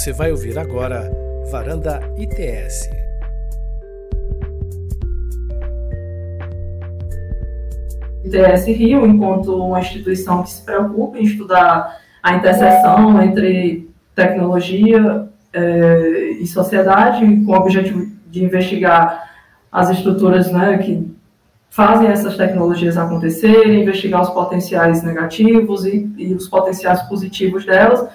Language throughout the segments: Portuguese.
Você vai ouvir agora Varanda ITS. ITS Rio, enquanto uma instituição que se preocupa em estudar a interseção entre tecnologia eh, e sociedade, com o objetivo de investigar as estruturas né, que fazem essas tecnologias acontecerem, investigar os potenciais negativos e, e os potenciais positivos delas,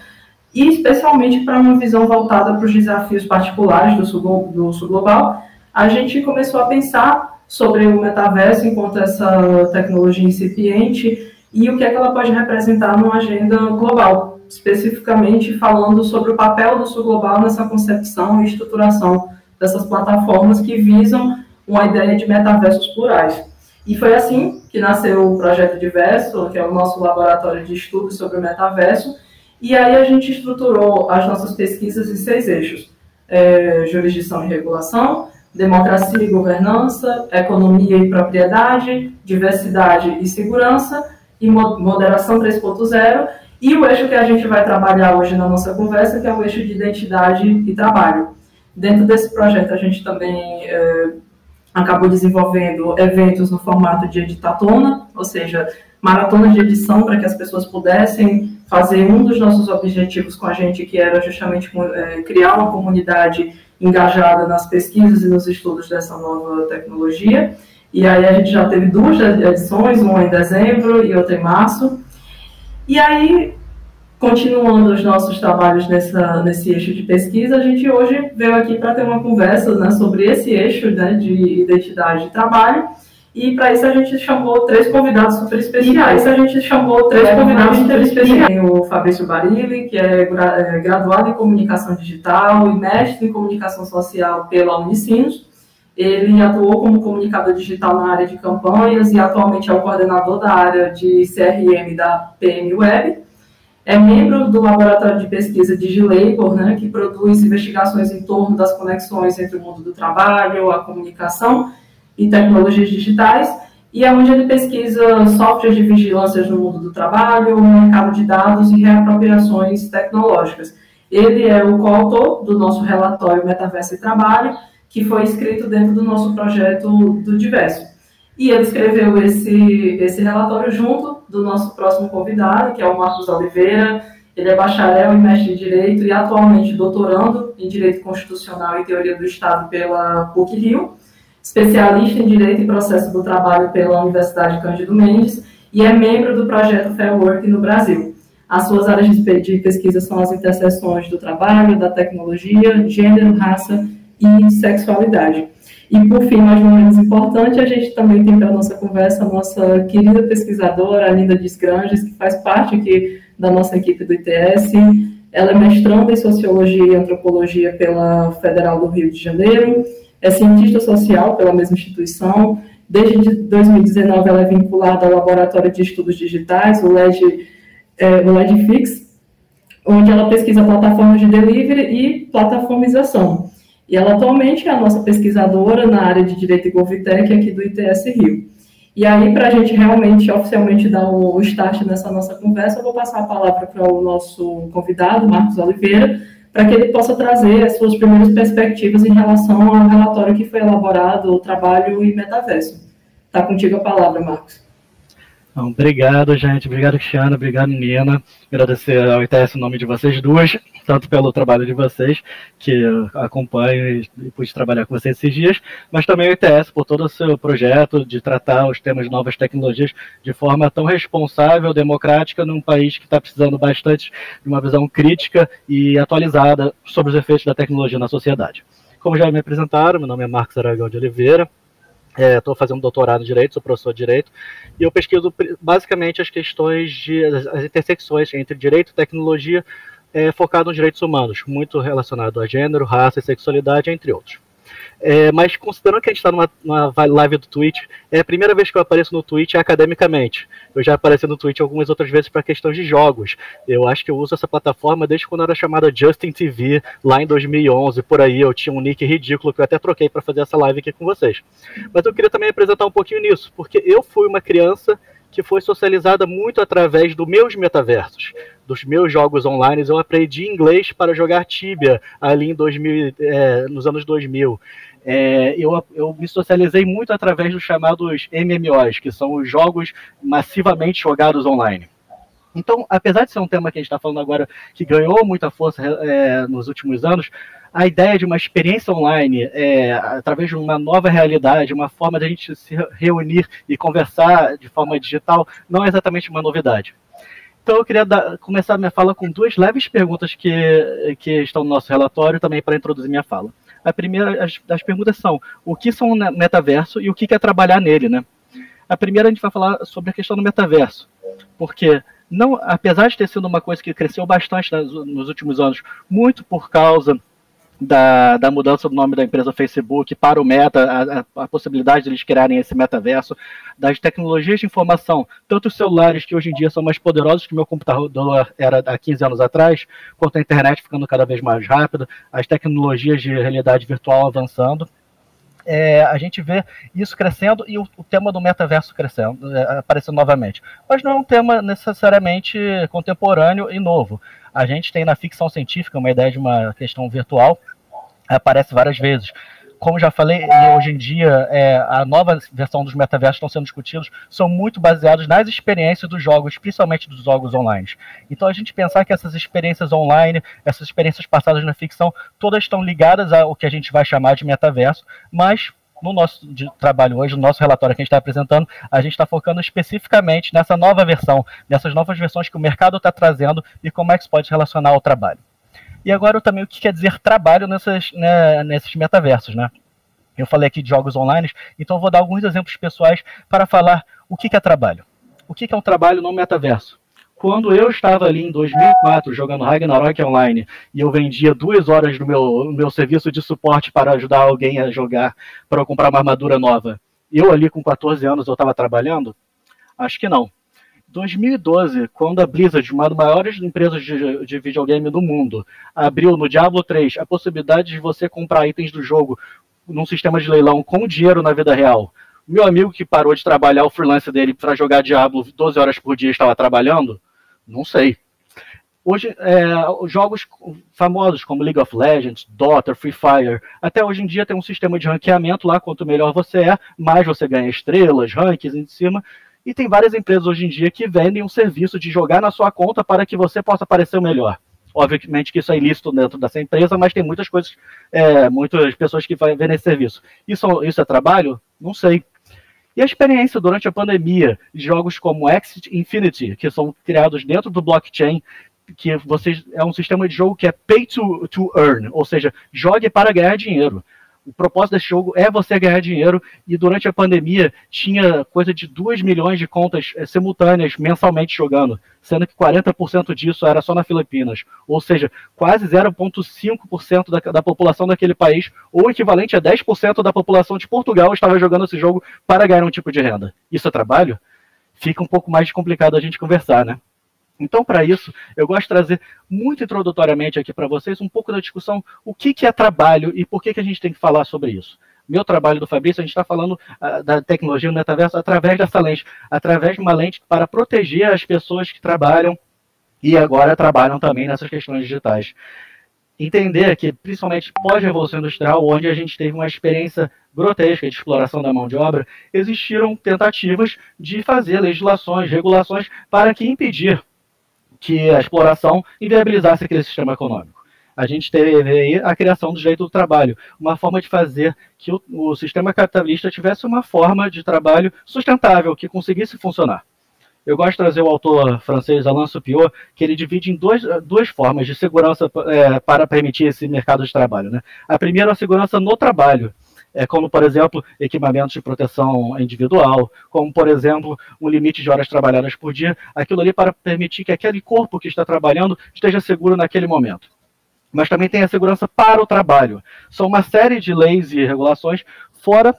e especialmente para uma visão voltada para os desafios particulares do sul, do sul global, a gente começou a pensar sobre o metaverso enquanto essa tecnologia incipiente e o que é que ela pode representar numa agenda global, especificamente falando sobre o papel do sul global nessa concepção e estruturação dessas plataformas que visam uma ideia de metaversos plurais. E foi assim que nasceu o projeto Diverso, que é o nosso laboratório de estudos sobre o metaverso, e aí a gente estruturou as nossas pesquisas em seis eixos: é, jurisdição e regulação, democracia e governança, economia e propriedade, diversidade e segurança, e moderação 3.0, e o eixo que a gente vai trabalhar hoje na nossa conversa, que é o eixo de identidade e trabalho. Dentro desse projeto, a gente também é, acabou desenvolvendo eventos no formato de editatona, ou seja, maratonas de edição para que as pessoas pudessem fazer um dos nossos objetivos com a gente, que era justamente é, criar uma comunidade engajada nas pesquisas e nos estudos dessa nova tecnologia. E aí a gente já teve duas edições, uma em dezembro e outra em março. E aí continuando os nossos trabalhos nessa, nesse eixo de pesquisa, a gente hoje veio aqui para ter uma conversa né, sobre esse eixo né, de identidade e trabalho. E para isso a gente chamou três convidados super especiais. E a gente chamou três é, convidados super especiais. Tem o Fabrício Barilli, que é, é graduado em comunicação digital e mestre em comunicação social pela Unicinos. Ele atuou como comunicador digital na área de campanhas e atualmente é o coordenador da área de CRM da PM Web é membro do laboratório de pesquisa DigiLabor, né, que produz investigações em torno das conexões entre o mundo do trabalho, a comunicação e tecnologias digitais, e é onde ele pesquisa softwares de vigilância no mundo do trabalho, mercado de dados e reapropriações tecnológicas. Ele é o coautor do nosso relatório Metaverso e Trabalho, que foi escrito dentro do nosso projeto do Diverso. E ele escreveu esse, esse relatório junto do nosso próximo convidado, que é o Marcos Oliveira. Ele é bacharel em mestre em Direito e atualmente doutorando em Direito Constitucional e Teoria do Estado pela PUC-Rio, especialista em Direito e Processo do Trabalho pela Universidade Cândido Mendes e é membro do projeto Fair Work no Brasil. As suas áreas de pesquisa são as interseções do trabalho, da tecnologia, gênero, raça e sexualidade. E, por fim, mas não menos importante, a gente também tem para nossa conversa a nossa querida pesquisadora, a Linda Desgranges, que faz parte aqui da nossa equipe do ITS. Ela é mestranda em Sociologia e Antropologia pela Federal do Rio de Janeiro, é cientista social pela mesma instituição. Desde 2019, ela é vinculada ao Laboratório de Estudos Digitais, o LED, é, o LEDFix, onde ela pesquisa plataformas de delivery e plataformização. E ela atualmente é a nossa pesquisadora na área de Direito e Govtech aqui do ITS Rio. E aí, para a gente realmente, oficialmente, dar o start nessa nossa conversa, eu vou passar a palavra para o nosso convidado, Marcos Oliveira, para que ele possa trazer as suas primeiras perspectivas em relação ao relatório que foi elaborado, o trabalho e metaverso. Está contigo a palavra, Marcos. Então, obrigado, gente. Obrigado, Cristiano. Obrigado, Nina. Agradecer ao ITS em nome de vocês duas, tanto pelo trabalho de vocês, que acompanho e pude trabalhar com vocês esses dias, mas também ao ITS por todo o seu projeto de tratar os temas de novas tecnologias de forma tão responsável, democrática, num país que está precisando bastante de uma visão crítica e atualizada sobre os efeitos da tecnologia na sociedade. Como já me apresentaram, meu nome é Marcos Aragão de Oliveira, Estou é, fazendo doutorado em Direito, sou professor de Direito, e eu pesquiso basicamente as questões de as, as intersecções entre Direito e Tecnologia, é, focado nos direitos humanos, muito relacionado a gênero, raça e sexualidade, entre outros. É, mas considerando que a gente está numa, numa, live do Twitch, é a primeira vez que eu apareço no Twitch academicamente. Eu já apareci no Twitch algumas outras vezes para questões de jogos. Eu acho que eu uso essa plataforma desde quando era chamada Justin TV, lá em 2011, por aí. Eu tinha um nick ridículo que eu até troquei para fazer essa live aqui com vocês. Mas eu queria também apresentar um pouquinho nisso, porque eu fui uma criança que foi socializada muito através dos meus metaversos. Dos meus jogos online, eu aprendi inglês para jogar Tibia ali em 2000, é, nos anos 2000. É, eu, eu me socializei muito através dos chamados MMOs, que são os jogos massivamente jogados online. Então, apesar de ser um tema que a gente está falando agora que ganhou muita força é, nos últimos anos, a ideia de uma experiência online, é, através de uma nova realidade, uma forma de a gente se reunir e conversar de forma digital, não é exatamente uma novidade. Então, eu queria dar, começar minha fala com duas leves perguntas que, que estão no nosso relatório também para introduzir minha fala. A primeira, as, as perguntas são: o que são metaverso e o que é trabalhar nele, né? A primeira a gente vai falar sobre a questão do metaverso, porque não, apesar de ter sido uma coisa que cresceu bastante nos últimos anos, muito por causa da, da mudança do nome da empresa Facebook para o Meta, a, a, possibilidade de eles criarem esse metaverso, das tecnologias de informação, tanto os celulares que hoje em dia são mais poderosos que o meu computador era há 15 anos atrás, quanto a internet ficando cada vez mais rápida, as tecnologias de realidade virtual avançando é, a gente vê isso crescendo e o, o tema do metaverso crescendo, é, aparecendo novamente. Mas não é um tema necessariamente contemporâneo e novo. A gente tem na ficção científica uma ideia de uma questão virtual, aparece várias vezes como já falei, hoje em dia é, a nova versão dos metaversos estão sendo discutidos são muito baseados nas experiências dos jogos, principalmente dos jogos online. Então a gente pensar que essas experiências online, essas experiências passadas na ficção, todas estão ligadas ao que a gente vai chamar de metaverso, mas no nosso trabalho hoje, no nosso relatório que a gente está apresentando, a gente está focando especificamente nessa nova versão, nessas novas versões que o mercado está trazendo e como é que isso pode se relacionar ao trabalho. E agora também o que quer dizer trabalho nessas, né, nesses metaversos, né? Eu falei aqui de jogos online, então vou dar alguns exemplos pessoais para falar o que, que é trabalho. O que, que é um trabalho no metaverso? Quando eu estava ali em 2004 jogando Ragnarok Online e eu vendia duas horas do meu, meu serviço de suporte para ajudar alguém a jogar, para eu comprar uma armadura nova, eu ali com 14 anos eu estava trabalhando? Acho que não. 2012, quando a Blizzard, uma das maiores empresas de, de, videogame do mundo, abriu no Diablo 3 a possibilidade de você comprar itens do jogo num sistema de leilão com dinheiro na vida real. Meu amigo que parou de trabalhar o freelance dele para jogar Diablo 12 horas por dia estava trabalhando? Não sei. Hoje, é, jogos famosos como League of Legends, Dota, Free Fire, até hoje em dia tem um sistema de ranqueamento lá, quanto melhor você é, mais você ganha estrelas, rankings em cima, e tem várias empresas hoje em dia que vendem um serviço de jogar na sua conta para que você possa aparecer o melhor. Obviamente que isso é ilícito dentro dessa empresa, mas tem muitas coisas, é, muitas pessoas que vão ver nesse serviço. Isso, isso é trabalho? Não sei. E a experiência durante a pandemia de jogos como Exit Infinity, que são criados dentro do blockchain, que você, é um sistema de jogo que é pay to, to earn, ou seja, jogue para ganhar dinheiro. O propósito desse jogo é você ganhar dinheiro e durante a pandemia tinha coisa de 2 milhões de contas é, simultâneas mensalmente jogando, sendo que 40% disso era só na Filipinas. Ou seja, quase 0,5% da, da população daquele país, ou equivalente a 10% da população de Portugal, estava jogando esse jogo para ganhar um tipo de renda. Isso é trabalho? Fica um pouco mais complicado a gente conversar, né? Então, para isso, eu gosto de trazer muito introdutoriamente aqui para vocês um pouco da discussão o que, que é trabalho e por que, que a gente tem que falar sobre isso. Meu trabalho do Fabrício, a gente está falando uh, da tecnologia do metaverso através dessa lente, através de uma lente para proteger as pessoas que trabalham e agora trabalham também nessas questões digitais. Entender que, principalmente pós-revolução industrial, onde a gente teve uma experiência grotesca de exploração da mão de obra, existiram tentativas de fazer legislações, regulações para que impedir que a exploração inviabilizasse aquele sistema econômico. A gente teve aí a criação do direito do trabalho, uma forma de fazer que o, o sistema capitalista tivesse uma forma de trabalho sustentável, que conseguisse funcionar. Eu gosto de trazer o autor francês Alain Supiot, que ele divide em dois, duas formas de segurança é, para permitir esse mercado de trabalho. Né? A primeira é a segurança no trabalho, é, como, por exemplo, equipamentos de proteção individual, como, por exemplo, um limite de horas trabalhadas por dia, aquilo ali para permitir que aquele corpo que está trabalhando esteja seguro naquele momento. Mas também tem a segurança para o trabalho. São uma série de leis e regulações fora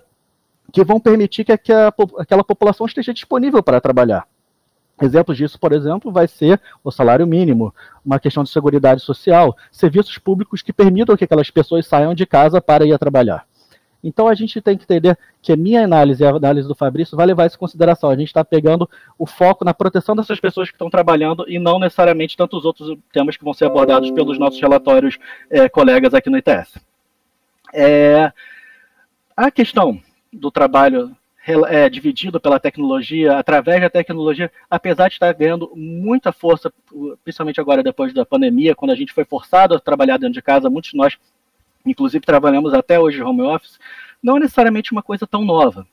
que vão permitir que aquela população esteja disponível para trabalhar. Exemplos disso, por exemplo, vai ser o salário mínimo, uma questão de segurança social, serviços públicos que permitam que aquelas pessoas saiam de casa para ir trabalhar. Então a gente tem que entender que a minha análise e a análise do Fabrício vai levar isso em consideração. A gente está pegando o foco na proteção dessas pessoas que estão trabalhando e não necessariamente tantos outros temas que vão ser abordados pelos nossos relatórios é, colegas aqui no ITS. É, a questão do trabalho é, dividido pela tecnologia, através da tecnologia, apesar de estar ganhando muita força, principalmente agora depois da pandemia, quando a gente foi forçado a trabalhar dentro de casa, muitos de nós, inclusive, trabalhamos até hoje home office, não é necessariamente uma coisa tão nova.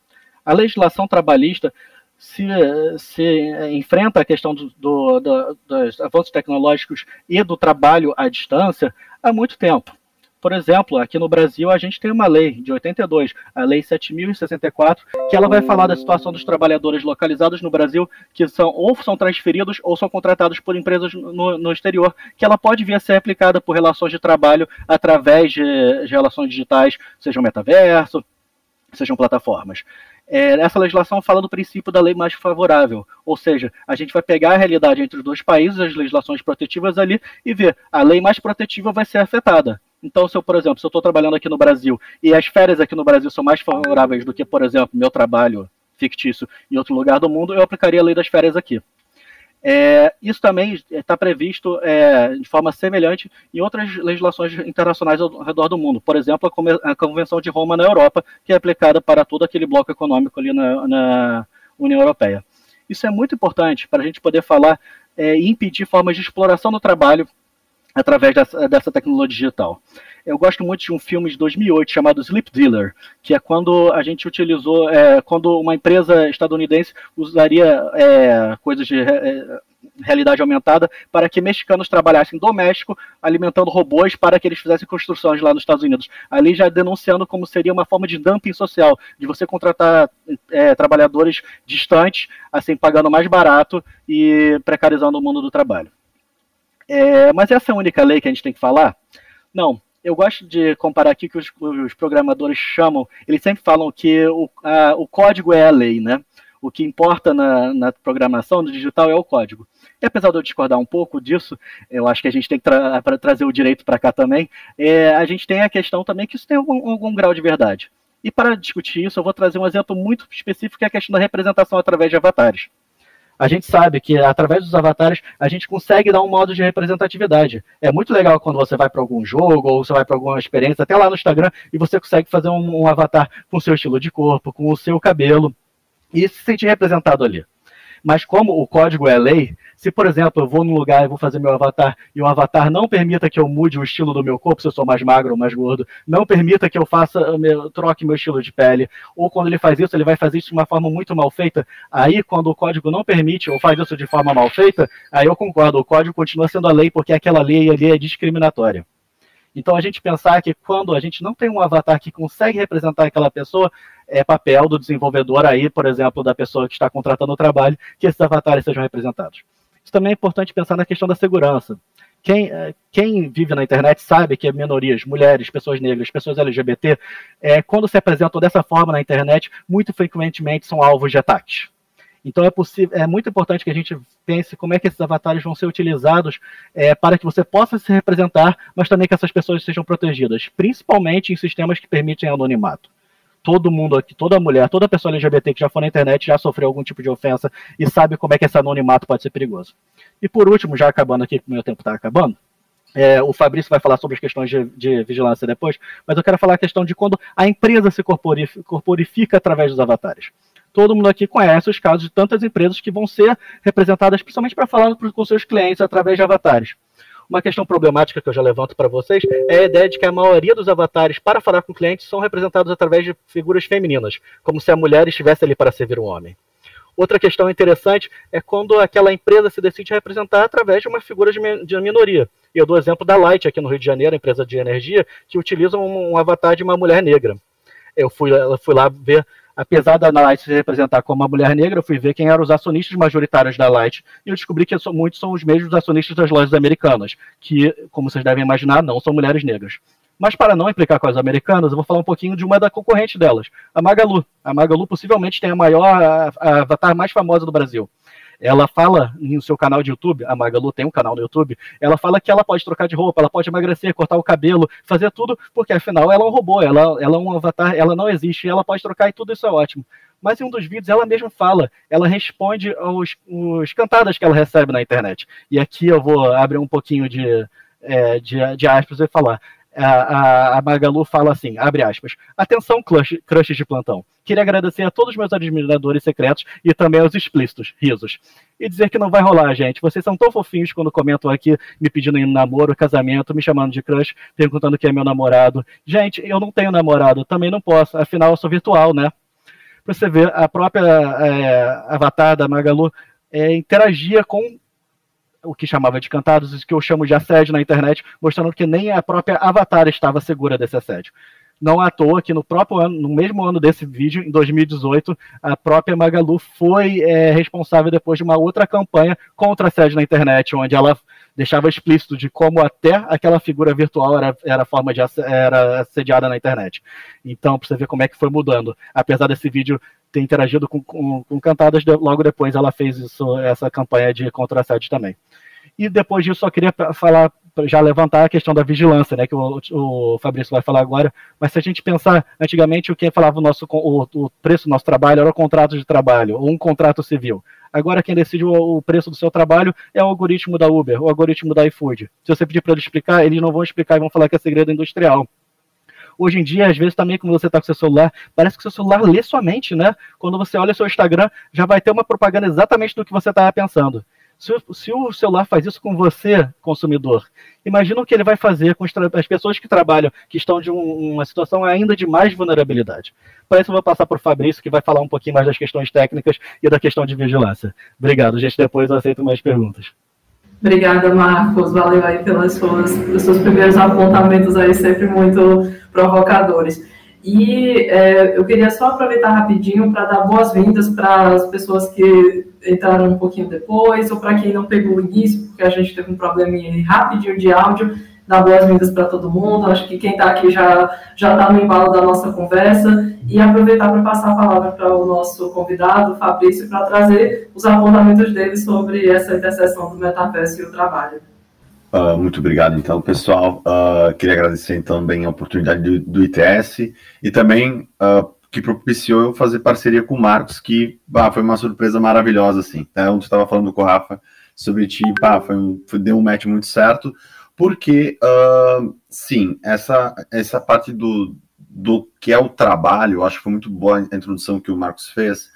A legislação trabalhista se, se enfrenta a questão do, do, do, dos avanços tecnológicos e do trabalho à distância há muito tempo. Por exemplo, aqui no Brasil a gente tem uma lei de 82, a Lei 7.064, que ela vai falar da situação dos trabalhadores localizados no Brasil que são ou são transferidos ou são contratados por empresas no, no exterior, que ela pode vir a ser aplicada por relações de trabalho através de, de relações digitais, seja um metaverso, sejam plataformas. É, essa legislação fala do princípio da lei mais favorável, ou seja, a gente vai pegar a realidade entre os dois países, as legislações protetivas ali, e ver a lei mais protetiva vai ser afetada. Então, se eu, por exemplo, se eu estou trabalhando aqui no Brasil e as férias aqui no Brasil são mais favoráveis do que, por exemplo, meu trabalho fictício em outro lugar do mundo, eu aplicaria a lei das férias aqui. É, isso também está previsto é, de forma semelhante em outras legislações internacionais ao redor do mundo. Por exemplo, a, Convenção de Roma na Europa, que é aplicada para todo aquele bloco econômico ali na, na União Europeia. Isso é muito importante para a gente poder falar é, e impedir formas de exploração do trabalho através dessa, dessa tecnologia digital. Eu gosto muito de um filme de 2008 chamado Sleep Dealer, que é quando a gente utilizou, é, quando uma empresa estadunidense usaria é, coisas de é, realidade aumentada para que mexicanos trabalhassem doméstico, alimentando robôs para que eles fizessem construções lá nos Estados Unidos. Ali já denunciando como seria uma forma de dumping social, de você contratar é, trabalhadores distantes, assim, pagando mais barato e precarizando o mundo do trabalho. É, mas essa é a única lei que a gente tem que falar? Não. Eu gosto de comparar aqui que os, os programadores chamam, eles sempre falam que o, a, o código é a lei, né? O que importa na, na programação do digital é o código. E apesar de eu discordar um pouco disso, eu acho que a gente tem que tra trazer o direito para cá também, é, a gente tem a questão também que isso tem algum, algum grau de verdade. E para discutir isso, eu vou trazer um exemplo muito específico, que é a questão da representação através de avatares a gente sabe que através dos avatares a gente consegue dar um modo de representatividade. É muito legal quando você vai para algum jogo ou você vai para alguma experiência, até lá no Instagram, e você consegue fazer um, um avatar com o seu estilo de corpo, com o seu cabelo, e se sentir representado ali. Mas como o código é lei, se, por exemplo, eu vou num lugar e vou fazer meu avatar e o avatar não permita que eu mude o estilo do meu corpo, se eu sou mais magro ou mais gordo, não permita que eu faça, meu, troque meu estilo de pele, ou quando ele faz isso, ele vai fazer isso de uma forma muito mal feita, aí quando o código não permite ou faz isso de forma mal feita, aí eu concordo, o código continua sendo a lei porque aquela lei ali é discriminatória. Então a gente pensar que quando a gente não tem um avatar que consegue representar aquela pessoa, é papel do desenvolvedor aí, por exemplo, da pessoa que está contratando o trabalho, que esses avatares sejam representados. Isso também é importante pensar na questão da segurança. Quem, é, quem, vive na internet sabe que minorias, mulheres, pessoas negras, pessoas LGBT, é, quando se apresentam dessa forma na internet, muito frequentemente são alvos de ataques. Então é possível, é muito importante que a gente pense como é que esses avatares vão ser utilizados é, para que você possa se representar, mas também que essas pessoas sejam protegidas, principalmente em sistemas que permitem anonimato todo mundo aqui, toda mulher, toda pessoa LGBT que já foi na internet já sofreu algum tipo de ofensa e sabe como é que esse anonimato pode ser perigoso. E por último, já acabando aqui, que meu tempo está acabando, é, o Fabrício vai falar sobre as questões de, de, vigilância depois, mas eu quero falar a questão de quando a empresa se corporifica através dos avatares. Todo mundo aqui conhece os casos de tantas empresas que vão ser representadas principalmente para falar com seus clientes através de avatares. Uma questão problemática que eu já levanto para vocês é a ideia de que a maioria dos avatares para falar com clientes são representados através de figuras femininas, como se a mulher estivesse ali para servir um homem. Outra questão interessante é quando aquela empresa se decide representar através de uma figura de, minoria. Eu dou o exemplo da Light aqui no Rio de Janeiro, empresa de energia, que utiliza um, avatar de uma mulher negra. Eu fui, eu fui lá ver apesar da Light se representar como uma mulher negra, eu fui ver quem eram os acionistas majoritários da Light e eu descobri que muitos são os mesmos acionistas das lojas americanas, que, como vocês devem imaginar, não são mulheres negras. Mas para não implicar com as americanas, eu vou falar um pouquinho de uma da concorrente delas, a Magalu. A Magalu possivelmente tem a maior, a, avatar mais famosa do Brasil. Ela fala no seu canal de YouTube, a Magalu tem um canal no YouTube, ela fala que ela pode trocar de roupa, ela pode emagrecer, cortar o cabelo, fazer tudo, porque afinal ela é um robô, ela, ela é um avatar, ela não existe, ela pode trocar e tudo isso é ótimo. Mas em um dos vídeos ela mesma fala, ela responde aos, aos cantadas que ela recebe na internet. E aqui eu vou abrir um pouquinho de, é, de, de aspas e falar a, a, Magalu fala assim, abre aspas, atenção crush, crushes de plantão, queria agradecer a todos os meus admiradores secretos e também aos explícitos, risos. E dizer que não vai rolar, gente, vocês são tão fofinhos quando comentam aqui, me pedindo em namoro, casamento, me chamando de crush, perguntando quem é meu namorado. Gente, eu não tenho namorado, também não posso, afinal eu sou virtual, né? Pra você ver, a própria é, avatar da Magalu é, interagia com o que chamava de cantados, o que eu chamo de assédio na internet, mostrando que nem a própria Avatar estava segura desse assédio. Não à toa que no próprio ano, no mesmo ano desse vídeo, em 2018, a própria Magalu foi é, responsável depois de uma outra campanha contra assédio na internet, onde ela deixava explícito de como até aquela figura virtual era, era forma de era assediada na internet. Então, para você ver como é que foi mudando. Apesar desse vídeo ter interagido com, com, com cantadas, logo depois ela fez isso, essa campanha de contra assédio também. E depois disso, só queria falar, já levantar a questão da vigilância, né, que o, o Fabrício vai falar agora. Mas se a gente pensar, antigamente o que falava o, nosso, o, o preço do nosso trabalho era o contrato de trabalho, ou um contrato civil. Agora quem decide o, preço do seu trabalho é o algoritmo da Uber, o algoritmo da iFood. Se você pedir para eles explicar, eles não vão explicar e vão falar que é segredo industrial. Hoje em dia, às vezes, também, quando você está com seu celular, parece que seu celular lê sua mente, né? Quando você olha seu Instagram, já vai ter uma propaganda exatamente do que você estava pensando. Se, se, o celular faz isso com você, consumidor, imagina o que ele vai fazer com as pessoas que trabalham, que estão de um, uma situação ainda de mais vulnerabilidade. Para isso, eu vou passar para o Fabrício, que vai falar um pouquinho mais das questões técnicas e da questão de vigilância. Obrigado, gente. Depois eu aceito mais perguntas. Obrigada, Marcos. Valeu aí pelas suas, pelos seus primeiros apontamentos aí, sempre muito provocadores. E é, eu queria só aproveitar rapidinho para dar boas-vindas para as pessoas que entraram um pouquinho depois, ou para quem não pegou o início, porque a gente teve um probleminha rapidinho de áudio. Dar boas-vindas para todo mundo. Acho que quem está aqui já está no embalo da nossa conversa. E aproveitar para passar a palavra para o nosso convidado, Fabrício, para trazer os apontamentos dele sobre essa interseção do metaverso e o trabalho. Uh, muito obrigado, então, pessoal. Uh, queria agradecer então, também a oportunidade do, do ITS e também uh, que propiciou eu fazer parceria com o Marcos, que foi uma surpresa maravilhosa, assim. Né? Onde estava falando com o Rafa sobre ti, foi um, foi, deu um match muito certo, porque, sim, essa, essa parte do, do que é o trabalho, eu acho que foi muito boa a introdução que o Marcos fez,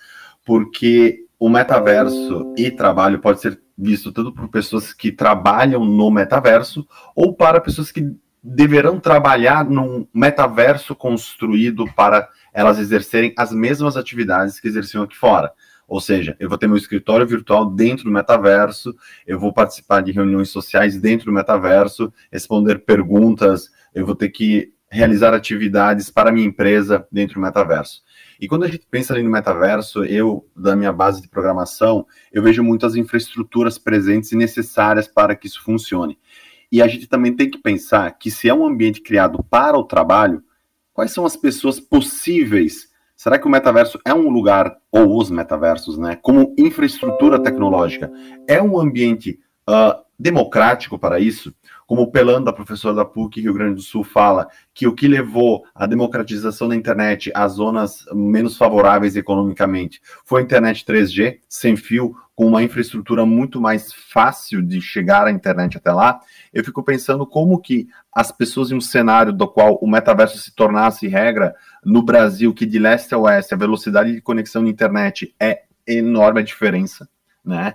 porque o metaverso e trabalho pode ser visto tanto por pessoas que trabalham no metaverso ou para pessoas que deverão trabalhar num metaverso construído para elas exercerem as mesmas atividades que exerciam aqui fora. Ou seja, eu vou ter meu escritório virtual dentro do metaverso, eu vou participar de reuniões sociais dentro do metaverso, responder perguntas, eu vou ter que realizar atividades para minha empresa dentro do metaverso. E quando a gente pensa ali no metaverso, eu, da minha base de programação, eu vejo muitas infraestruturas presentes e necessárias para que isso funcione. E a gente também tem que pensar que se é um ambiente criado para o trabalho, quais são as pessoas possíveis? Será que o metaverso é um lugar, ou os metaversos, né, como infraestrutura tecnológica, é um ambiente uh, democrático para isso? Como o Pelando, a professora da PUC Rio Grande do Sul, fala que o que levou à democratização da internet às zonas menos favoráveis economicamente foi a internet 3G, sem fio, com uma infraestrutura muito mais fácil de chegar à internet até lá, eu fico pensando como que as pessoas em um cenário do qual o metaverso se tornasse regra no Brasil, que de leste a oeste a velocidade de conexão de internet é enorme a diferença, né?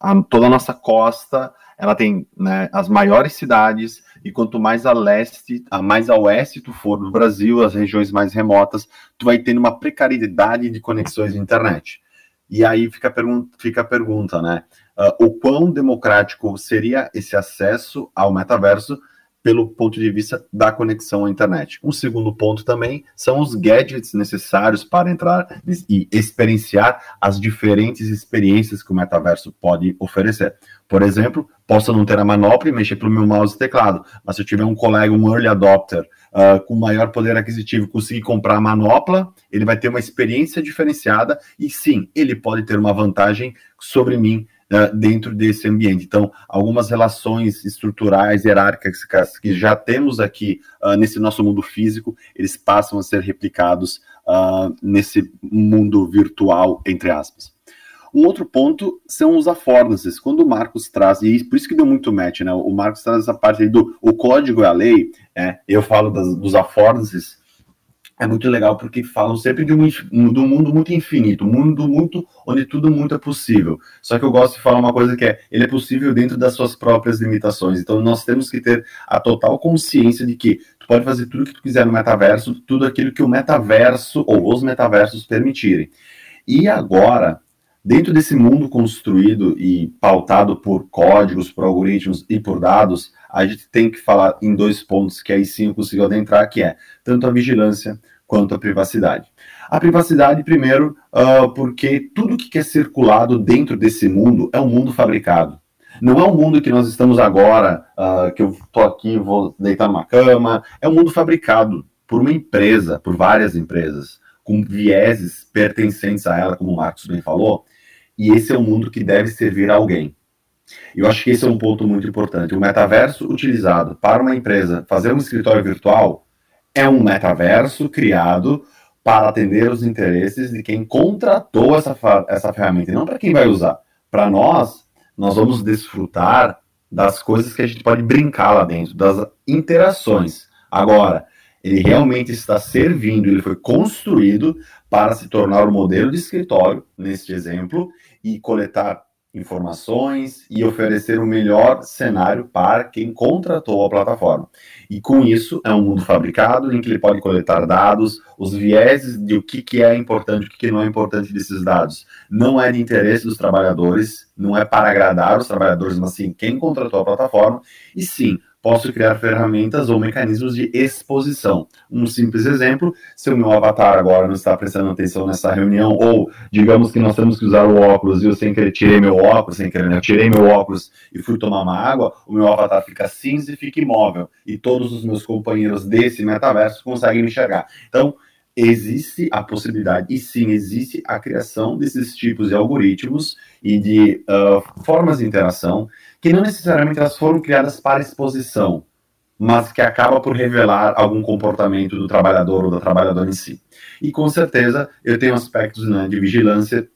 A, toda a nossa costa ela tem né, as maiores cidades, e quanto mais a leste, a mais a oeste tu for do Brasil, as regiões mais remotas, tu vai tendo uma precariedade de conexões de internet. E aí fica a, pergun fica a pergunta, né? Uh, o quão democrático seria esse acesso ao metaverso pelo ponto de vista da conexão à internet. Um segundo ponto também são os gadgets necessários para entrar e experienciar as diferentes experiências que o metaverso pode oferecer. Por exemplo, posso não ter a manopla e mexer pelo meu mouse e teclado, mas se eu tiver um colega, um early adopter, uh, com maior poder aquisitivo, conseguir comprar a manopla, ele vai ter uma experiência diferenciada e sim, ele pode ter uma vantagem sobre mim uh, dentro desse ambiente. Então, algumas relações estruturais, hierárquicas que já temos aqui uh, nesse nosso mundo físico, eles passam a ser replicados uh, nesse mundo virtual, entre aspas. Um outro ponto são os affordances. Quando o Marcos traz, e por isso que deu muito match, né? O Marcos traz essa parte do o código é a lei, é, eu falo das, dos affordances, é muito legal porque falam sempre de um, de um mundo muito infinito, um mundo muito onde tudo muito é possível. Só que eu gosto de falar uma coisa que é, ele é possível dentro das suas próprias limitações. Então nós temos que ter a total consciência de que tu pode fazer tudo o que tu quiser no metaverso, tudo aquilo que o metaverso ou os metaversos permitirem. E agora, dentro desse mundo construído e pautado por códigos, por algoritmos e por dados, a gente tem que falar em dois pontos que aí sim eu consigo adentrar, que é tanto a vigilância quanto a privacidade. A privacidade, primeiro, uh, porque tudo que é circulado dentro desse mundo é um mundo fabricado. Não é um mundo que nós estamos agora, uh, que eu estou aqui, vou deitar numa cama. É um mundo fabricado por uma empresa, por várias empresas, com vieses pertencentes a ela, como o Marcos bem falou. E esse é um mundo que deve servir a alguém. Eu acho que esse é um ponto muito importante. O metaverso utilizado para uma empresa fazer um escritório virtual é um metaverso criado para atender os interesses de quem contratou essa, essa ferramenta, e não para quem vai usar. Para nós, nós vamos desfrutar das coisas que a gente pode brincar lá dentro, das interações. Agora, ele realmente está servindo, ele foi construído para se tornar o um modelo de escritório, neste exemplo, e coletar informações e oferecer o melhor cenário para quem contratou a plataforma. E com isso, é um mundo fabricado em que ele pode coletar dados, os vieses de o que, que é importante, o que, que não é importante desses dados. Não é de interesse dos trabalhadores, não é para agradar os trabalhadores, mas sim quem contratou a plataforma, e sim posso criar ferramentas ou mecanismos de exposição. Um simples exemplo, se o meu avatar agora não está prestando atenção nessa reunião, ou digamos que nós temos que usar o óculos e eu sem querer tirei meu óculos, sem querer, né? tirei meu óculos e fui tomar uma água, o meu avatar fica cinza e fica imóvel. E todos os meus companheiros desse metaverso conseguem me enxergar. Então, existe a possibilidade, e sim, existe a criação desses tipos de algoritmos e de uh, formas de interação que não necessariamente elas foram criadas para exposição, mas que acaba por revelar algum comportamento do trabalhador ou da trabalhadora em si. E com certeza eu tenho aspectos né, de vigilância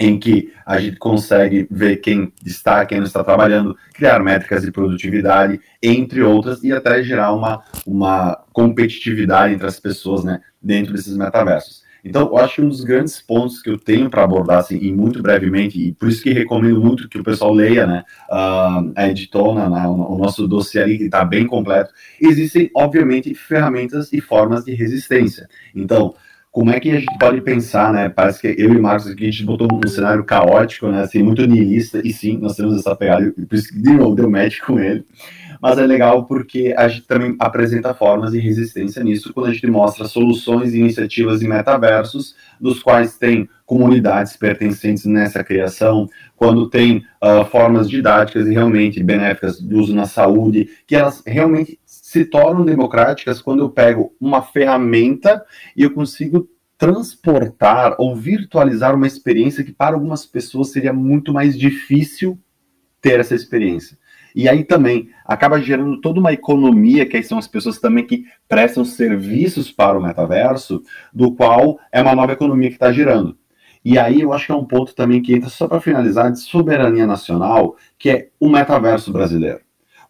em que a gente consegue ver quem está, quem não está trabalhando, criar métricas de produtividade, entre outras, e até gerar uma, uma competitividade entre as pessoas né, dentro desses metaversos. Então, eu acho que um dos grandes pontos que eu tenho para abordar, assim, e muito brevemente, e por isso que recomendo muito que o pessoal leia, né, uh, a editona, né, o nosso dossiê ali, que está bem completo, existem, obviamente, ferramentas e formas de resistência. Então, como é que a gente pode pensar, né? Parece que eu e o Marcos aqui, a gente botou um cenário caótico, né? Assim, muito niilista, e sim, nós temos essa pegada, por isso que de novo deu match com ele. Mas é legal porque a gente também apresenta formas de resistência nisso, quando a gente mostra soluções e iniciativas em metaversos, dos quais tem comunidades pertencentes nessa criação, quando tem uh, formas didáticas e realmente benéficas de uso na saúde, que elas realmente se tornam democráticas quando eu pego uma ferramenta e eu consigo transportar ou virtualizar uma experiência que para algumas pessoas seria muito mais difícil ter essa experiência. E aí também acaba gerando toda uma economia, que aí são as pessoas também que prestam serviços para o metaverso, do qual é uma nova economia que está girando. E aí eu acho que é um ponto também que entra, só para finalizar, de soberania nacional, que é o metaverso brasileiro.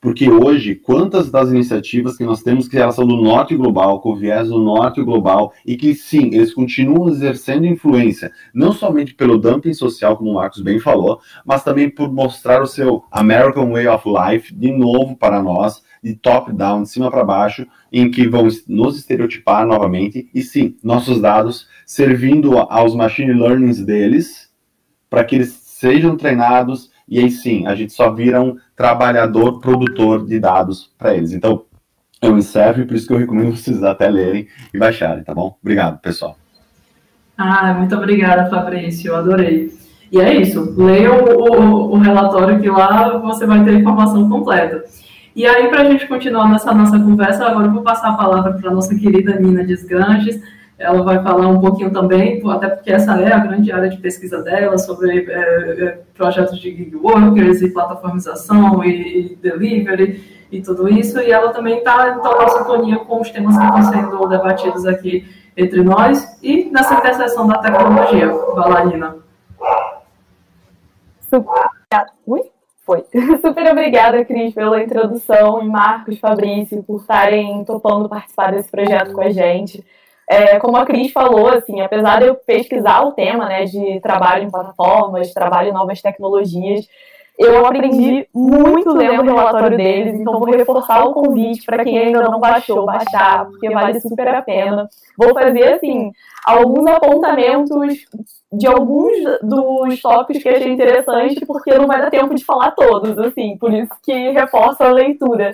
Porque hoje, quantas das iniciativas que nós temos que elas são do norte global, com viés do norte global, e que sim, eles continuam exercendo influência, não somente pelo dumping social, como o Marcos bem falou, mas também por mostrar o seu American Way of Life de novo para nós, de top-down, de cima para baixo, em que vão nos estereotipar novamente, e sim, nossos dados servindo aos machine learnings deles, para que eles sejam treinados e aí sim, a gente só vira um trabalhador produtor de dados para eles. Então, eu encerro e por isso que eu recomendo vocês até lerem e baixarem, tá bom? Obrigado, pessoal. Ah, muito obrigada, Fabrício, eu adorei. E é isso, leia o, o, o relatório que lá você vai ter a informação completa. E aí, para a gente continuar nessa nossa conversa, agora eu vou passar a palavra para a nossa querida Nina Desganges. Ela vai falar um pouquinho também, até porque essa é a grande área de pesquisa dela, sobre é, projetos de gig workers e plataformização e, e delivery e tudo isso. E ela também está em total sintonia com os temas que estão sendo debatidos aqui entre nós e nessa interseção da tecnologia. Nina. Super. Ui? Foi. Super obrigada, Cris, pela introdução e Marcos, Fabrício, por estarem topando participar desse projeto com a gente. É, como a Cris falou, assim, apesar de eu pesquisar o tema né, de trabalho em plataformas, trabalho em novas tecnologias, eu aprendi muito lendo o relatório deles, então vou reforçar o convite para quem ainda não baixou, baixar, porque vale super a pena. Vou fazer, assim, alguns apontamentos de alguns dos tópicos que achei interessante, porque não vai dar tempo de falar todos, assim, por isso que reforço a leitura.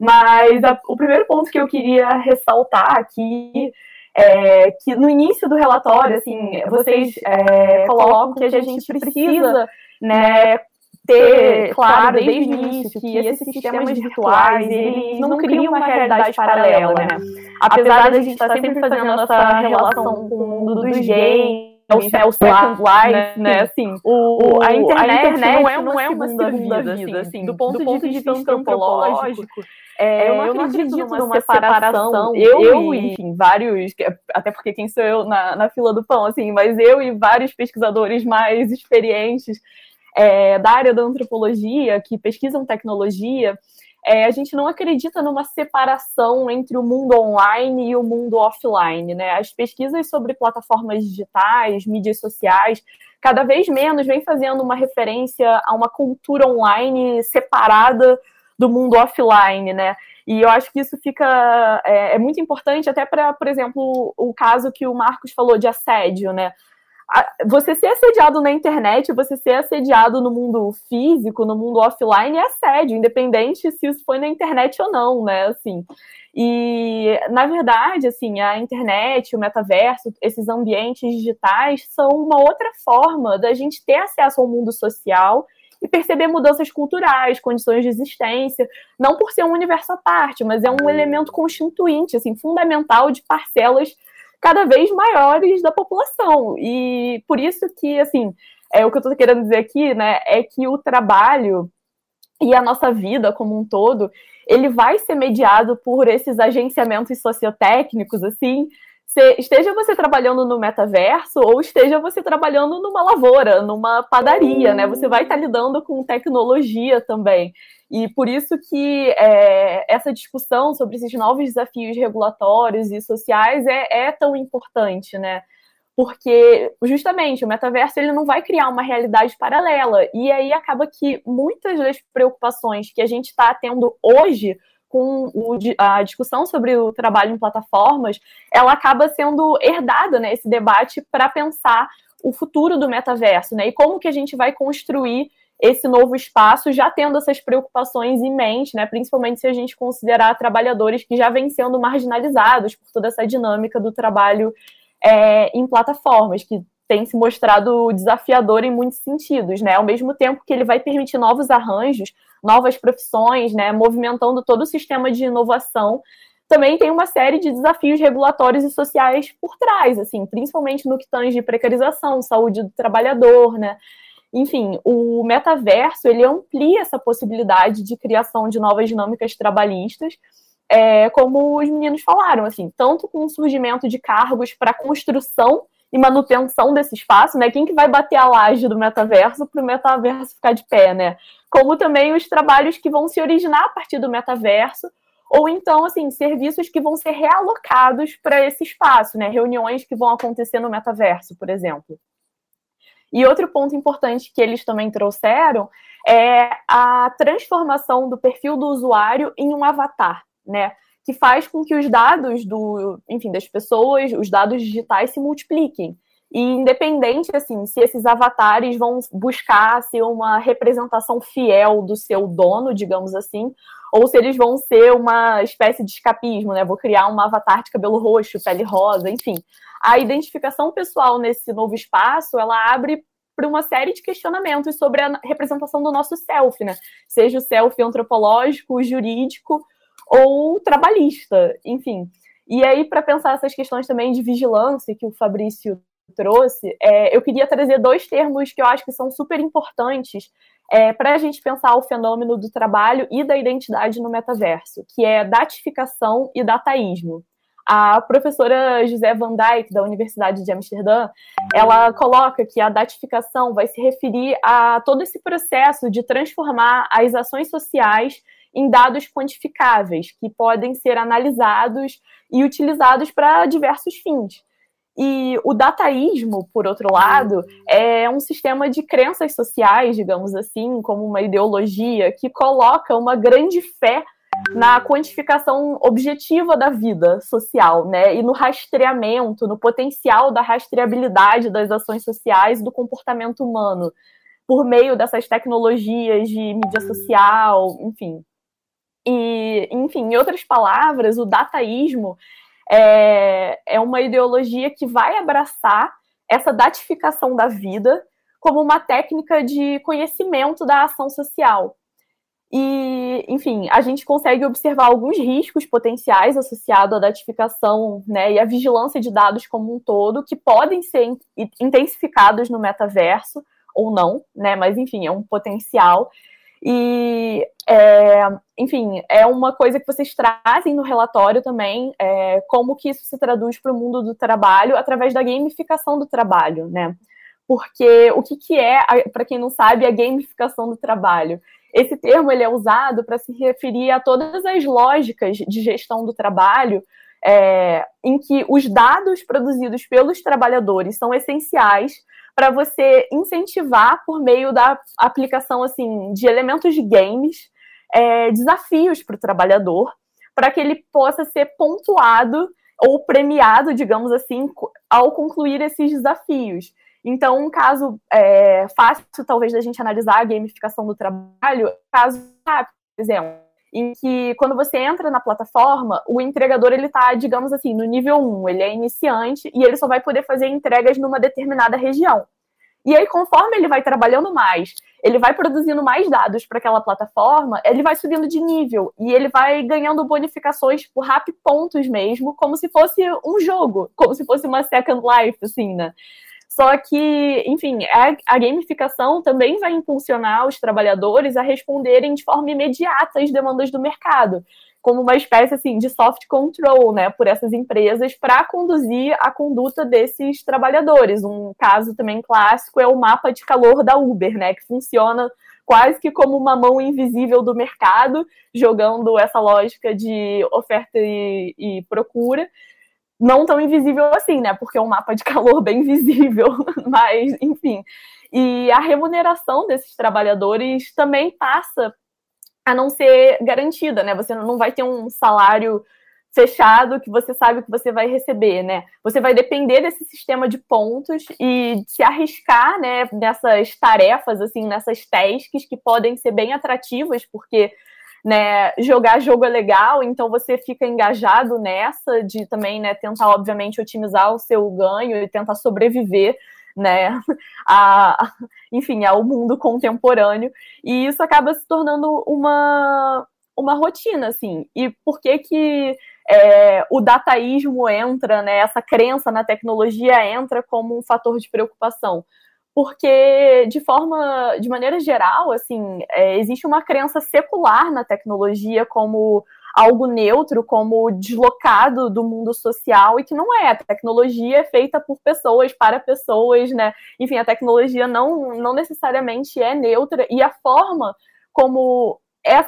Mas a, o primeiro ponto que eu queria ressaltar aqui é que no início do relatório, assim, vocês é, colocam que a gente precisa né, ter claro desde o início que esses sistemas virtuais eles não criam uma realidade paralela, né? Apesar de a gente estar sempre fazendo essa relação com o mundo dos games, o, o Second Life, né? né? Assim, o, a, internet a, internet não é uma, não é uma segunda, vida, vida, assim, assim, do ponto, do ponto de, vista antropológico. É, eu, não eu não acredito numa, numa separação. separação. Eu, eu e, enfim, vários, até porque quem sou eu na, na fila do pão, assim, mas eu e vários pesquisadores mais experientes é, da área da antropologia, que pesquisam tecnologia, é, a gente não acredita numa separação entre o mundo online e o mundo offline. Né? As pesquisas sobre plataformas digitais, mídias sociais, cada vez menos vem fazendo uma referência a uma cultura online separada do mundo offline, né? E eu acho que isso fica é, é muito importante até para, por exemplo, o caso que o Marcos falou de assédio, né? você ser assediado na internet, você ser assediado no mundo físico, no mundo offline, é assédio, independente se isso foi na internet ou não, né? Assim. E, na verdade, assim, a internet, o metaverso, esses ambientes digitais são uma outra forma da gente ter acesso ao mundo social e perceber mudanças culturais, condições de existência, não por ser um universo à parte, mas é um elemento constituinte, assim, fundamental de parcelas cada vez maiores da população. E por isso que, assim, é, o que eu estou querendo dizer aqui, né, é que o trabalho e a nossa vida como um todo, ele vai ser mediado por esses agenciamentos sociotécnicos, assim, se, esteja você trabalhando no metaverso ou esteja você trabalhando numa lavoura, numa padaria, né? Você vai estar lidando com tecnologia também. E por isso que é, essa discussão sobre esses novos desafios regulatórios e sociais é, é, tão importante, né? Porque justamente o metaverso ele não vai criar uma realidade paralela. E aí acaba que muitas das preocupações que a gente está tendo hoje com o, a discussão sobre o trabalho em plataformas, ela acaba sendo herdada, né, esse debate para pensar o futuro do metaverso, né, e como que a gente vai construir esse novo espaço, já tendo essas preocupações em mente, né, principalmente se a gente considerar trabalhadores que já vêm sendo marginalizados por toda essa dinâmica do trabalho é, em plataformas, que tem se mostrado desafiador em muitos sentidos, né, ao mesmo tempo que ele vai permitir novos arranjos, novas profissões, né, movimentando todo o sistema de inovação, também tem uma série de desafios regulatórios e sociais por trás, assim, principalmente no que tange precarização, saúde do trabalhador, né, enfim, o metaverso ele amplia essa possibilidade de criação de novas dinâmicas trabalhistas, é, como os meninos falaram, assim, tanto com o surgimento de cargos para construção e manutenção desse espaço, né? Quem que vai bater a laje do metaverso para o metaverso ficar de pé, né? Como também os trabalhos que vão se originar a partir do metaverso, ou então, assim, serviços que vão ser realocados para esse espaço, né? Reuniões que vão acontecer no metaverso, por exemplo. E outro ponto importante que eles também trouxeram é a transformação do perfil do usuário em um avatar, né? Que faz com que os dados do, enfim, das pessoas, os dados digitais se multipliquem. E independente, assim, se esses avatares vão buscar ser uma representação fiel do seu dono, digamos assim, ou se eles vão ser uma espécie de escapismo, né? Vou criar um avatar de cabelo roxo, pele rosa, enfim. A identificação pessoal nesse novo espaço, ela abre para uma série de questionamentos sobre a representação do nosso self, né? Seja o self antropológico, jurídico ou trabalhista, enfim. E aí, para pensar essas questões também de vigilância que o Fabrício trouxe, é, eu queria trazer dois termos que eu acho que são super importantes é, para a gente pensar o fenômeno do trabalho e da identidade no metaverso, que é datificação e dataísmo. A professora José Van Dijk, da Universidade de Amsterdã, ela coloca que a datificação vai se referir a todo esse processo de transformar as ações sociais em dados quantificáveis, que podem ser analisados e utilizados para diversos fins. E o dataísmo, por outro lado, é um sistema de crenças sociais, digamos assim, como uma ideologia que coloca uma grande fé na quantificação objetiva da vida social, né? E no rastreamento, no potencial da rastreabilidade das ações sociais e do comportamento humano por meio dessas tecnologias de mídia social, enfim. E, enfim, em outras palavras, o dataísmo é, é uma ideologia que vai abraçar essa datificação da vida como uma técnica de conhecimento da ação social. E, enfim, a gente consegue observar alguns riscos potenciais associados à datificação né, e à vigilância de dados como um todo, que podem ser intensificados no metaverso ou não, né? Mas, enfim, é um potencial. E, é, enfim, é uma coisa que vocês trazem no relatório também, é, como que isso se traduz para o mundo do trabalho através da gamificação do trabalho, né? Porque o que, que é, para quem não sabe, a gamificação do trabalho? Esse termo ele é usado para se referir a todas as lógicas de gestão do trabalho é, em que os dados produzidos pelos trabalhadores são essenciais para você incentivar por meio da aplicação assim de elementos de games é, desafios para o trabalhador para que ele possa ser pontuado ou premiado, digamos assim, ao concluir esses desafios. Então, um caso é, fácil, talvez, da gente analisar a gamificação do trabalho, caso rápido, por exemplo, em que quando você entra na plataforma, o entregador ele está, digamos assim, no nível 1, ele é iniciante e ele só vai poder fazer entregas numa determinada região. E aí, conforme ele vai trabalhando mais, ele vai produzindo mais dados para aquela plataforma, ele vai subindo de nível e ele vai ganhando bonificações por rap pontos mesmo, como se fosse um jogo, como se fosse uma Second Life, assim, né? Só que, enfim, a, a, gamificação também vai impulsionar os trabalhadores a responderem de forma imediata às demandas do mercado, como uma espécie assim de soft control, né, por essas empresas para conduzir a conduta desses trabalhadores. Um caso também clássico é o mapa de calor da Uber, né, que funciona quase que como uma mão invisível do mercado, jogando essa lógica de oferta e, e procura não tão invisível assim, né? Porque é um mapa de calor bem visível, mas enfim. E a remuneração desses trabalhadores também passa a não ser garantida, né? Você não vai ter um salário fechado que você sabe que você vai receber, né? Você vai depender desse sistema de pontos e se arriscar, né, nessas tarefas assim, nessas tasks que podem ser bem atrativas, porque né, jogar jogo é legal, então você fica engajado nessa de também, né, tentar obviamente otimizar o seu ganho e tentar sobreviver, né, a, enfim, ao mundo contemporâneo, e isso acaba se tornando uma uma rotina, assim. E por que que é, o dataísmo entra, né, essa crença na tecnologia entra como um fator de preocupação? Porque de forma, de maneira geral, assim, é, existe uma crença secular na tecnologia como algo neutro, como deslocado do mundo social e que não é. A tecnologia é feita por pessoas, para pessoas, né? Enfim, a tecnologia não, não necessariamente é neutra e a forma como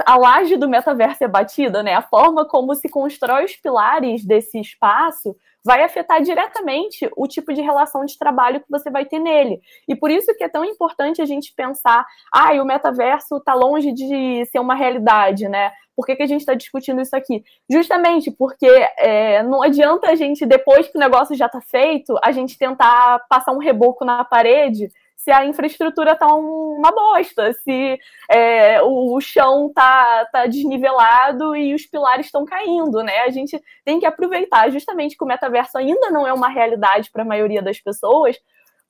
a laje do metaverso é batida, né? A forma como se constrói os pilares desse espaço vai afetar diretamente o tipo de relação de trabalho que você vai ter nele. E por isso que é tão importante a gente pensar, ah, o metaverso está longe de ser uma realidade, né? Por que, que a gente está discutindo isso aqui? Justamente porque é, não adianta a gente, depois que o negócio já está feito, a gente tentar passar um reboco na parede se a infraestrutura tá uma bosta, se é, o, o, chão tá, tá desnivelado e os pilares estão caindo, né? A gente tem que aproveitar justamente que o metaverso ainda não é uma realidade para a maioria das pessoas,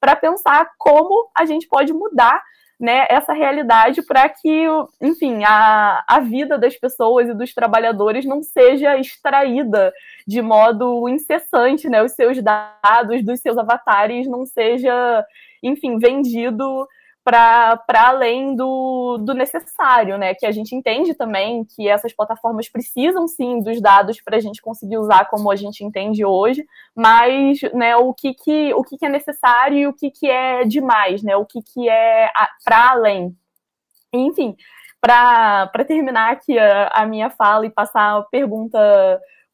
para pensar como a gente pode mudar né, essa realidade para que, enfim, a, a vida das pessoas e dos trabalhadores não seja extraída de modo incessante, né? Os seus dados dos seus avatares não seja enfim, vendido para além do, do necessário, né? Que a gente entende também que essas plataformas precisam sim dos dados para a gente conseguir usar como a gente entende hoje, mas né, o, que, que, o que, que é necessário e o que, que é demais, né? O que, que é para além. Enfim, para terminar aqui a, a minha fala e passar a pergunta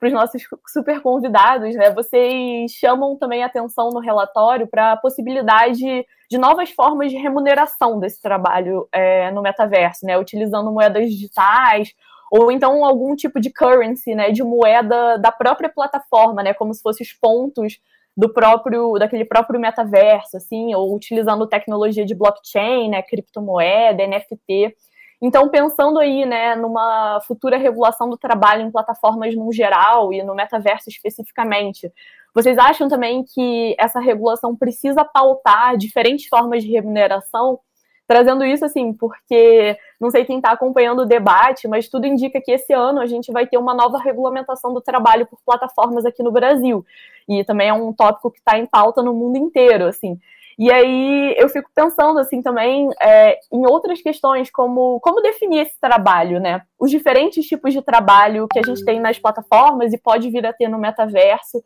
para os nossos super convidados, né? Vocês chamam também atenção no relatório para a possibilidade de novas formas de remuneração desse trabalho é, no metaverso, né? Utilizando moedas digitais ou então algum tipo de currency, né? De moeda da própria plataforma, né? Como se fossem os pontos do próprio daquele próprio metaverso, assim, ou utilizando tecnologia de blockchain, né? Criptomoeda, NFT. Então, pensando aí, né, numa futura regulação do trabalho em plataformas no geral e no metaverso especificamente, vocês acham também que essa regulação precisa pautar diferentes formas de remuneração? Trazendo isso assim, porque não sei quem está acompanhando o debate, mas tudo indica que esse ano a gente vai ter uma nova regulamentação do trabalho por plataformas aqui no Brasil. E também é um tópico que está em pauta no mundo inteiro, assim. E aí eu fico pensando assim também é, em outras questões, como como definir esse trabalho, né? Os diferentes tipos de trabalho que a gente tem nas plataformas e pode vir a ter no metaverso,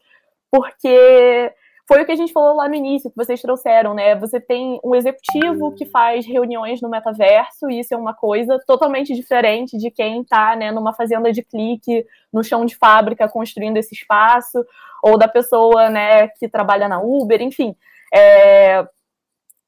porque foi o que a gente falou lá no início, que vocês trouxeram, né? Você tem um executivo que faz reuniões no metaverso, e isso é uma coisa totalmente diferente de quem está né, numa fazenda de clique, no chão de fábrica, construindo esse espaço, ou da pessoa né, que trabalha na Uber, enfim. É,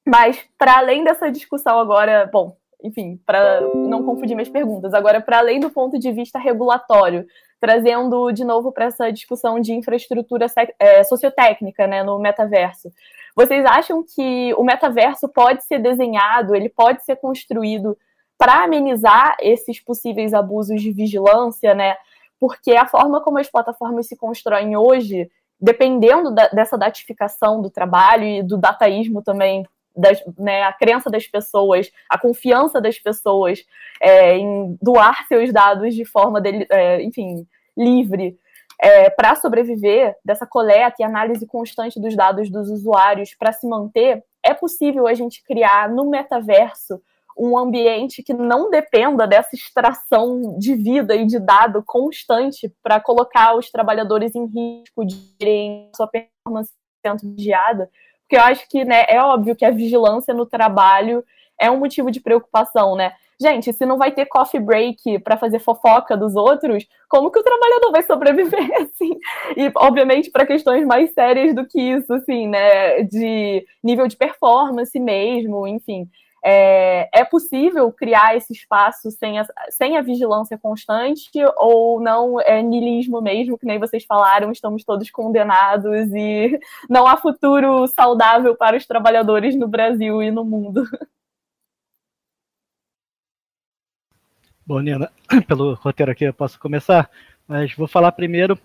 mas, para além dessa discussão agora, bom, enfim, para não confundir minhas perguntas, agora, para além do ponto de vista regulatório, trazendo de novo para essa discussão de infraestrutura é, sociotécnica né, no metaverso. Vocês acham que o metaverso pode ser desenhado, ele pode ser construído para amenizar esses possíveis abusos de vigilância, né? Porque a forma como as plataformas se constroem hoje dependendo da, dessa datificação do trabalho e do dataísmo também, das, né, a crença das pessoas, a confiança das pessoas é, em doar seus dados de forma, de, é, enfim, livre é, para sobreviver dessa coleta e análise constante dos dados dos usuários para se manter, é possível a gente criar no metaverso um ambiente que não dependa dessa extração de vida e de dado constante para colocar os trabalhadores em risco de terem sua performance sendo vigiada, porque eu acho que né, é óbvio que a vigilância no trabalho é um motivo de preocupação, né? Gente, se não vai ter coffee break para fazer fofoca dos outros, como que o trabalhador vai sobreviver assim? E obviamente para questões mais sérias do que isso, assim, né, de nível de performance mesmo, enfim é, é possível criar esse espaço sem a, sem a vigilância constante ou não é nilismo mesmo, que nem vocês falaram, estamos todos condenados e não há futuro saudável para os trabalhadores no Brasil e no mundo? Bom, Nina, pelo roteiro aqui eu posso começar, mas vou falar primeiro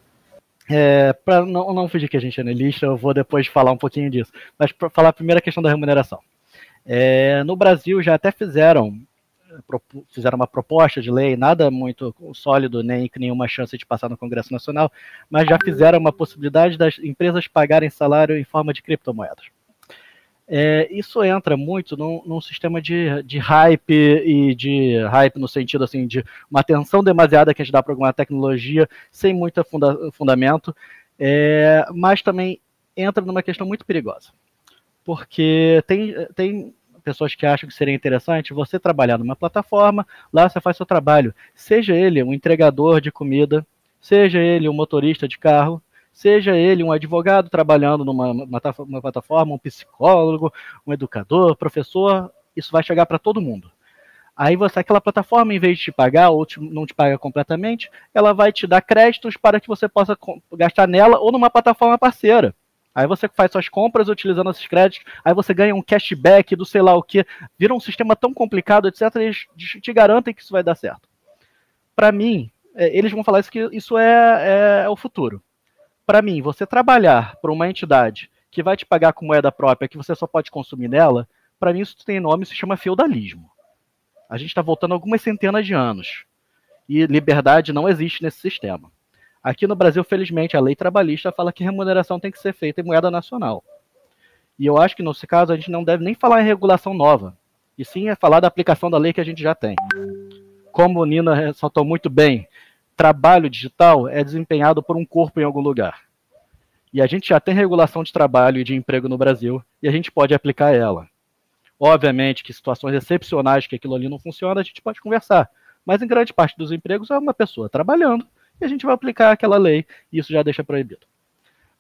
é, para não, não fingir que a gente é analista, eu vou depois falar um pouquinho disso. Mas para falar primeiro a questão da remuneração. É, no Brasil já até fizeram fizeram uma proposta de lei, nada muito sólido, nem com nenhuma chance de passar no Congresso Nacional, mas já fizeram uma possibilidade das empresas pagarem salário em forma de criptomoedas. É, isso entra muito num, num sistema de, de, hype e de hype no sentido assim de uma atenção demasiada que a gente dá para alguma tecnologia sem muito funda, fundamento, é, mas também entra numa questão muito perigosa porque tem, tem pessoas que acham que seria interessante você trabalhar numa plataforma, lá você faz seu trabalho, seja ele um entregador de comida, seja ele um motorista de carro, seja ele um advogado trabalhando numa uma, uma plataforma, um psicólogo, um educador, professor, isso vai chegar para todo mundo. Aí você, aquela plataforma, em vez de te pagar ou te, não te paga completamente, ela vai te dar créditos para que você possa gastar nela ou numa plataforma parceira. Aí você faz suas compras utilizando esses créditos, aí você ganha um cashback do sei lá o que, vira um sistema tão complicado, etc. Eles te garantem que isso vai dar certo. Para mim, é, eles vão falar isso que isso é, é, é o futuro. Para mim, você trabalhar para uma entidade que vai te pagar com moeda própria, que você só pode consumir nela, para mim isso tem nome, se chama feudalismo. A gente está voltando algumas centenas de anos. E liberdade não existe nesse sistema. Aqui no Brasil, felizmente, a lei trabalhista fala que remuneração tem que ser feita em moeda nacional. E eu acho que, nesse caso, a gente não deve nem falar em regulação nova, e sim é falar da aplicação da lei que a gente já tem. Como Nina ressaltou muito bem, trabalho digital é desempenhado por um corpo em algum lugar. E a gente já tem regulação de trabalho e de emprego no Brasil, e a gente pode aplicar ela. Obviamente que situações excepcionais que aquilo ali não funciona, a gente pode conversar. Mas em grande parte dos empregos é uma pessoa trabalhando e a gente vai aplicar aquela lei, e isso já deixa proibido.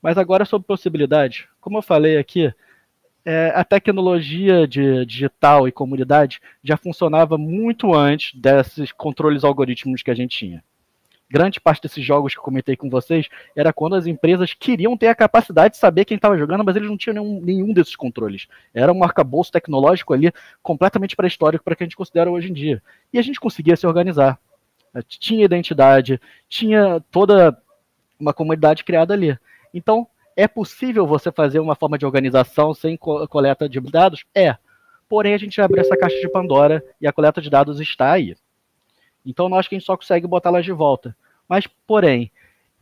Mas agora sobre possibilidade, como eu falei aqui, é, a tecnologia de digital e comunidade já funcionava muito antes desses controles algorítmicos que a gente tinha. Grande parte desses jogos que eu comentei com vocês era quando as empresas queriam ter a capacidade de saber quem estava jogando, mas eles não tinham nenhum, nenhum desses controles. Era um arcabouço tecnológico ali completamente pré-histórico para que a gente considera hoje em dia. E a gente conseguia se organizar tinha identidade, tinha toda uma comunidade criada ali. Então, é possível você fazer uma forma de organização sem coleta de dados? É. Porém, a gente abriu essa caixa de Pandora e a coleta de dados está aí. Então, nós que a gente só consegue botá-las de volta. Mas, porém,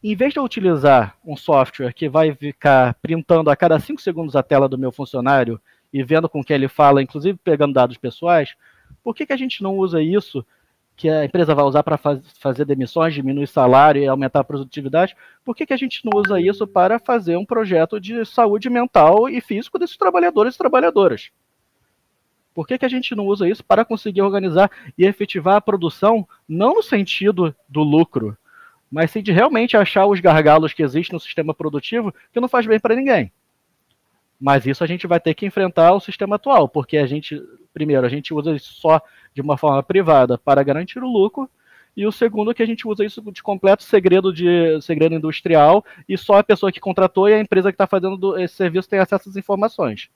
em vez de eu utilizar um software que vai ficar printando a cada 5 segundos a tela do meu funcionário e vendo com que ele fala, inclusive pegando dados pessoais, por que, que a gente não usa isso que a empresa vai usar para faz, fazer demissões, diminuir salário e aumentar a produtividade, por que, que a gente não usa isso para fazer um projeto de saúde mental e físico desses trabalhadores e trabalhadoras? Por que, que a gente não usa isso para conseguir organizar e efetivar a produção, não no sentido do lucro, mas sim de realmente achar os gargalos que existem no sistema produtivo que não faz bem para ninguém? Mas isso a gente vai ter que enfrentar o sistema atual, porque a gente, primeiro, a gente usa isso só de uma forma privada para garantir o lucro, e o segundo é que a gente usa isso de completo segredo de segredo industrial e só a pessoa que contratou e a empresa que está fazendo esse serviço tem acesso às informações.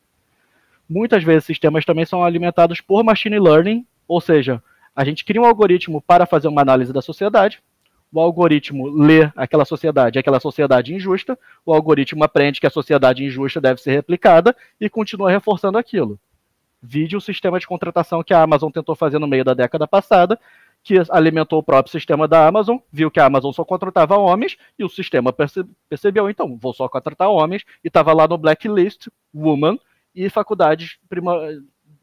Muitas vezes sistemas também são alimentados por machine learning, ou seja, a gente cria um algoritmo para fazer uma análise da sociedade, o algoritmo lê aquela sociedade, aquela sociedade injusta, o algoritmo aprende que a sociedade injusta deve ser replicada e continua reforçando aquilo. Vide o sistema de contratação que a Amazon tentou fazer no meio da década passada, que alimentou o próprio sistema da Amazon, viu que a Amazon só contratava homens e o sistema perce percebeu, então, vou só contratar homens e estava lá no blacklist, woman e faculdades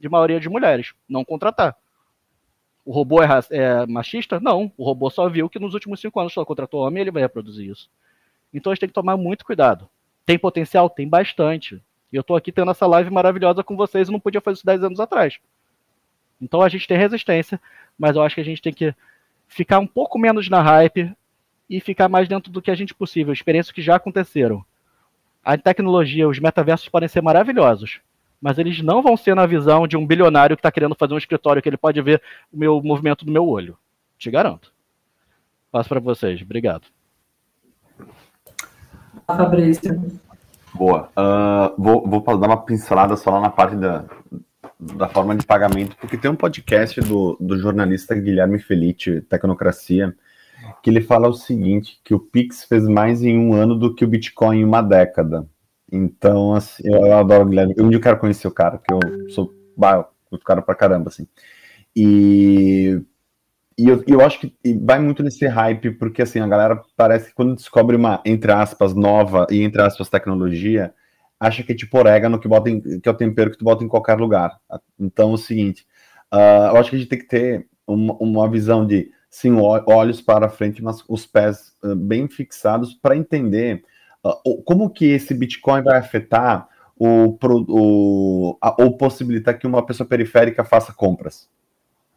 de maioria de mulheres, não contratar. O robô é, é, machista? Não, o robô só viu que nos últimos cinco anos só contratou homem e ele vai reproduzir isso. Então a gente tem que tomar muito cuidado. Tem potencial? Tem bastante. E eu estou aqui tendo essa live maravilhosa com vocês e não podia fazer isso 10 anos atrás. Então a gente tem resistência, mas eu acho que a gente tem que ficar um pouco menos na hype e ficar mais dentro do que a gente possível, experiências que já aconteceram. A tecnologia, os metaversos podem ser maravilhosos, mas eles não vão ser na visão de um bilionário que está querendo fazer um escritório que ele pode ver o meu movimento do meu olho. Te garanto. Passo para vocês. Obrigado. Fabrício. Boa. Uh, vou, vou dar uma pincelada só lá na parte da, da forma de pagamento, porque tem um podcast do, do jornalista Guilherme Felice, Tecnocracia, que ele fala o seguinte, que o Pix fez mais em um ano do que o Bitcoin em uma década. Então, assim, eu, eu adoro o Guilherme. Um eu quero conhecer o cara, porque eu sou bah, o cara pra caramba, assim. E e eu, eu acho que vai muito nesse hype, porque assim, a galera parece que quando descobre uma, entre aspas, nova e entre aspas, tecnologia, acha que é tipo orégano que, bota em, que é o tempero que tu bota em qualquer lugar. Então é o seguinte, uh, eu acho que a gente tem que ter uma, uma visão de sim, olhos para frente, mas os pés uh, bem fixados para entender uh, como que esse Bitcoin vai afetar o, o, a, ou possibilitar que uma pessoa periférica faça compras.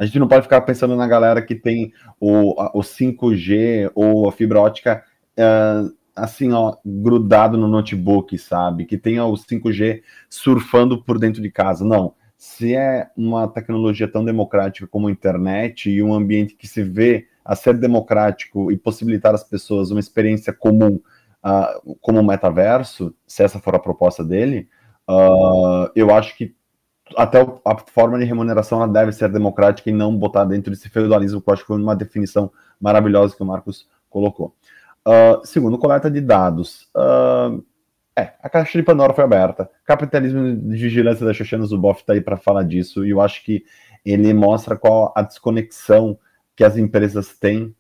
A gente não pode ficar pensando na galera que tem o, o 5G ou a fibra ótica uh, assim, ó, grudado no notebook, sabe? Que tenha o 5G surfando por dentro de casa. Não. Se é uma tecnologia tão democrática como a internet e um ambiente que se vê a ser democrático e possibilitar às pessoas uma experiência comum uh, como um metaverso, se essa for a proposta dele, uh, eu acho que até a forma de remuneração ela deve ser democrática e não botar dentro desse feudalismo, que eu acho que foi uma definição maravilhosa que o Marcos colocou. Uh, segundo, coleta de dados. Uh, é, a caixa de Pandora foi aberta. Capitalismo de vigilância da Xoxana Zuboff está aí para falar disso, e eu acho que ele mostra qual a desconexão que as empresas têm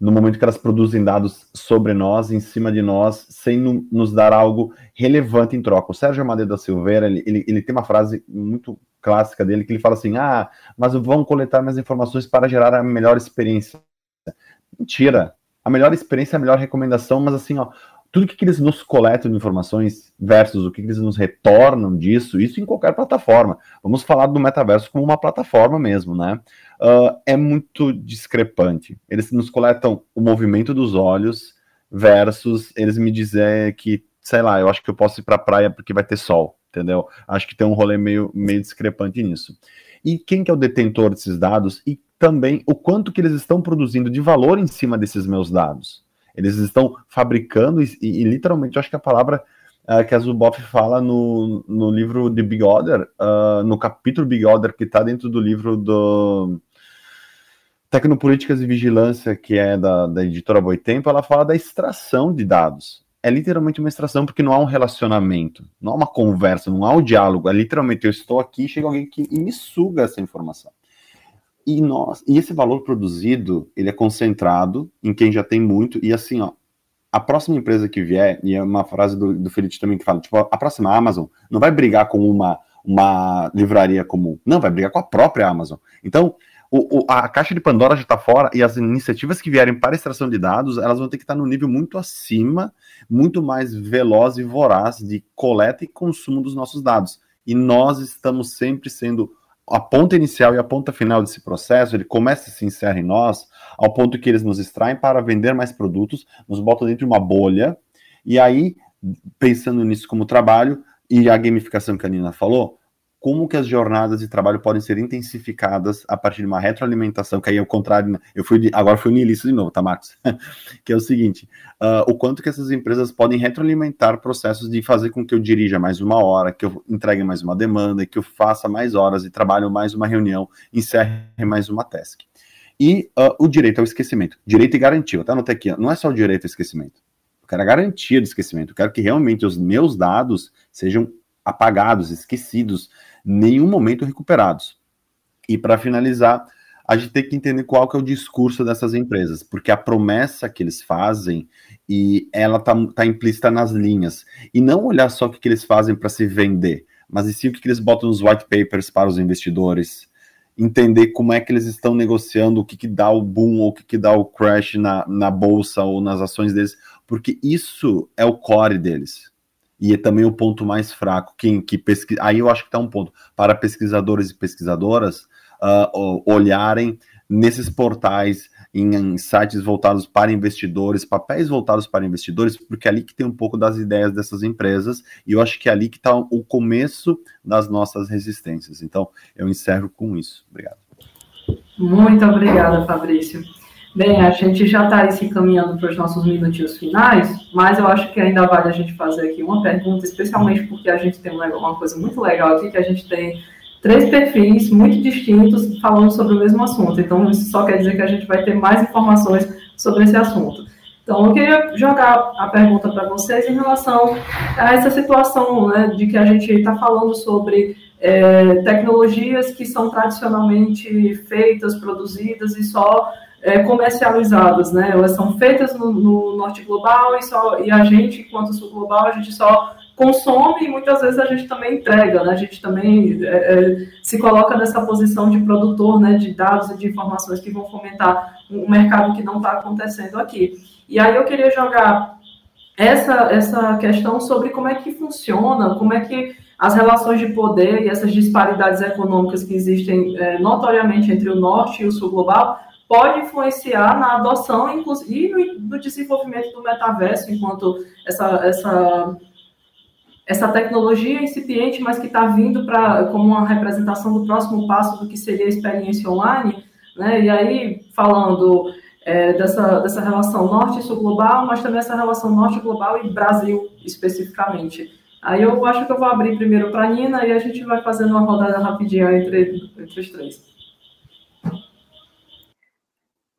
no momento que elas produzem dados sobre nós, em cima de nós, sem no, nos dar algo relevante em troca. O Sérgio Madeira da Silveira, ele, ele, ele, tem uma frase muito clássica dele, que ele fala assim, ah, mas vão coletar minhas informações para gerar a melhor experiência. Mentira! A melhor experiência é a melhor recomendação, mas assim, ó, tudo que eles nos coletam de informações versus o que eles nos retornam disso, isso em qualquer plataforma. Vamos falar do metaverso como uma plataforma mesmo, né? Uh, é muito discrepante. Eles nos coletam o movimento dos olhos versus eles me dizer que, sei lá, eu acho que eu posso ir para a praia porque vai ter sol, entendeu? Acho que tem um rolê meio, meio discrepante nisso. E quem que é o detentor desses dados e também o quanto que eles estão produzindo de valor em cima desses meus dados? Eles estão fabricando, e, e literalmente, eu acho que a palavra uh, que a Zuboff fala no, no livro de Big Order, uh, no capítulo Big Order, que está dentro do livro do Tecnopolíticas e Vigilância, que é da, da editora Boitempo, ela fala da extração de dados. É literalmente uma extração, porque não há um relacionamento, não há uma conversa, não há um diálogo. É literalmente, eu estou aqui, chega alguém que me suga essa informação. E, nós, e esse valor produzido, ele é concentrado em quem já tem muito, e assim, ó, a próxima empresa que vier, e é uma frase do, do Felipe também que fala, tipo, a próxima Amazon não vai brigar com uma, uma livraria comum, não, vai brigar com a própria Amazon. Então, o, o, a caixa de Pandora já está fora e as iniciativas que vierem para extração de dados, elas vão ter que estar no nível muito acima, muito mais veloz e voraz de coleta e consumo dos nossos dados. E nós estamos sempre sendo a ponta inicial e a ponta final desse processo, ele começa e se encerra em nós, ao ponto que eles nos extraem para vender mais produtos, nos botam dentro de uma bolha, e aí, pensando nisso como trabalho, e a gamificação que a Nina falou, como que as jornadas de trabalho podem ser intensificadas a partir de uma retroalimentação, que aí é o contrário, né? eu fui agora fui niilista de novo, tá, Marcos? que é o seguinte, uh, o quanto que essas empresas podem retroalimentar processos de fazer com que eu dirija mais uma hora, que eu entregue mais uma demanda, que eu faça mais horas e trabalho mais uma reunião, encerre mais uma task. E uh, o direito ao esquecimento, direito e garantia, tá? Anotei aqui, não é só o direito ao esquecimento, eu quero a garantia do esquecimento, eu quero que realmente os meus dados sejam apagados, esquecidos, nenhum momento recuperados. E para finalizar, a gente tem que entender qual que é o discurso dessas empresas, porque a promessa que eles fazem e ela tá, tá implícita nas linhas. E não olhar só o que, que eles fazem para se vender, mas sim o que, que eles botam nos white papers para os investidores, entender como é que eles estão negociando, o que, que dá o boom ou o que, que dá o crash na, na bolsa ou nas ações deles, porque isso é o core deles e é também o ponto mais fraco. Quem que pesquisa, aí eu acho que está um ponto para pesquisadores e pesquisadoras uh, olharem nesses portais, em, em, sites voltados para investidores, papéis voltados para investidores, porque é ali que tem um pouco das ideias dessas empresas, e eu acho que é ali que está o começo das nossas resistências. Então, eu encerro com isso. Obrigado. Muito obrigada, Fabrício. Bem, a gente já está se encaminhando para os nossos minutinhos finais, mas eu acho que ainda vale a gente fazer aqui uma pergunta, especialmente porque a gente tem uma coisa muito legal aqui, que a gente tem três perfis muito distintos falando sobre o mesmo assunto. Então, isso só quer dizer que a gente vai ter mais informações sobre esse assunto. Então, eu queria jogar a pergunta para vocês em relação a essa situação né, de que a gente está falando sobre é, tecnologias que são tradicionalmente feitas, produzidas e só é, comercializadas, né? Elas são feitas no, no, norte global e, só, e a gente, enquanto sul global, a gente só consome e muitas vezes a gente também entrega, né? A gente também é, é, se coloca nessa posição de produtor, né? De dados e de informações que vão fomentar um mercado que não está acontecendo aqui. E aí eu queria jogar essa, essa questão sobre como é que funciona, como é que as relações de poder e essas disparidades econômicas que existem é, notoriamente entre o norte e o sul global pode influenciar na adoção inclusive no, no desenvolvimento do metaverso enquanto essa, essa essa tecnologia incipiente, mas que está vindo para como uma representação do próximo passo do que seria a experiência online, né? E aí falando é, dessa, dessa relação norte-sul global, mas também essa relação norte-global e Brasil especificamente. Aí eu acho que eu vou abrir primeiro para a Nina e a gente vai fazendo uma rodada rapidinha entre, entre os três.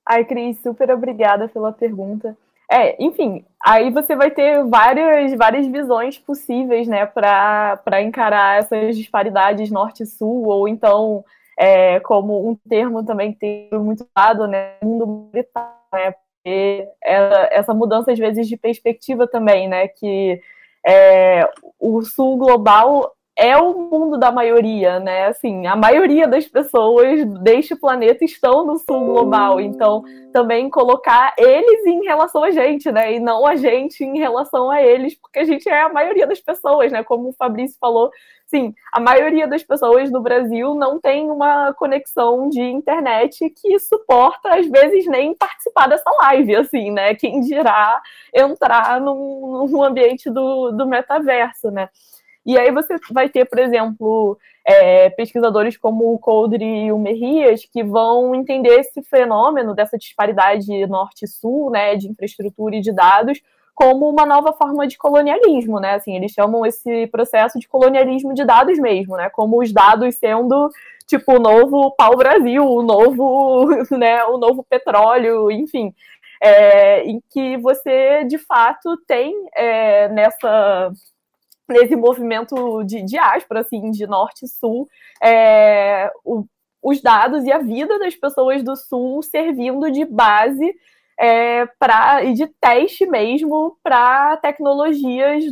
Ai, Cris, super obrigada pela pergunta. É, enfim, aí você vai ter várias, várias visões possíveis, né, para encarar essas disparidades norte-sul, ou então, é, como um termo também que tem muito dado, né, mundo militar, né, porque essa mudança, às vezes, de perspectiva também, né, que é, o sul global é o mundo da maioria, né? Assim, a maioria das pessoas deste planeta estão no sul global, então também colocar eles em relação a gente, né? E não a gente em relação a eles, porque a gente é a maioria das pessoas, né? Como o Fabrício falou, sim, a maioria das pessoas no Brasil não tem uma conexão de internet que suporta, às vezes, nem participar dessa live, assim, né? Quem dirá entrar num, num ambiente do, do metaverso, né? E aí você vai ter, por exemplo, é, pesquisadores como o Coldre e o Merrias que vão entender esse fenômeno dessa disparidade norte-sul, né, de infraestrutura e de dados, como uma nova forma de colonialismo, né? Assim, eles chamam esse processo de colonialismo de dados mesmo, né? Como os dados sendo tipo o novo pau-brasil, o novo, né, o novo petróleo, enfim, é, em que você de fato tem é, nessa nesse movimento de diáspora, assim, de norte e sul, é, o, os dados e a vida das pessoas do sul servindo de base é, pra, e de teste mesmo para tecnologias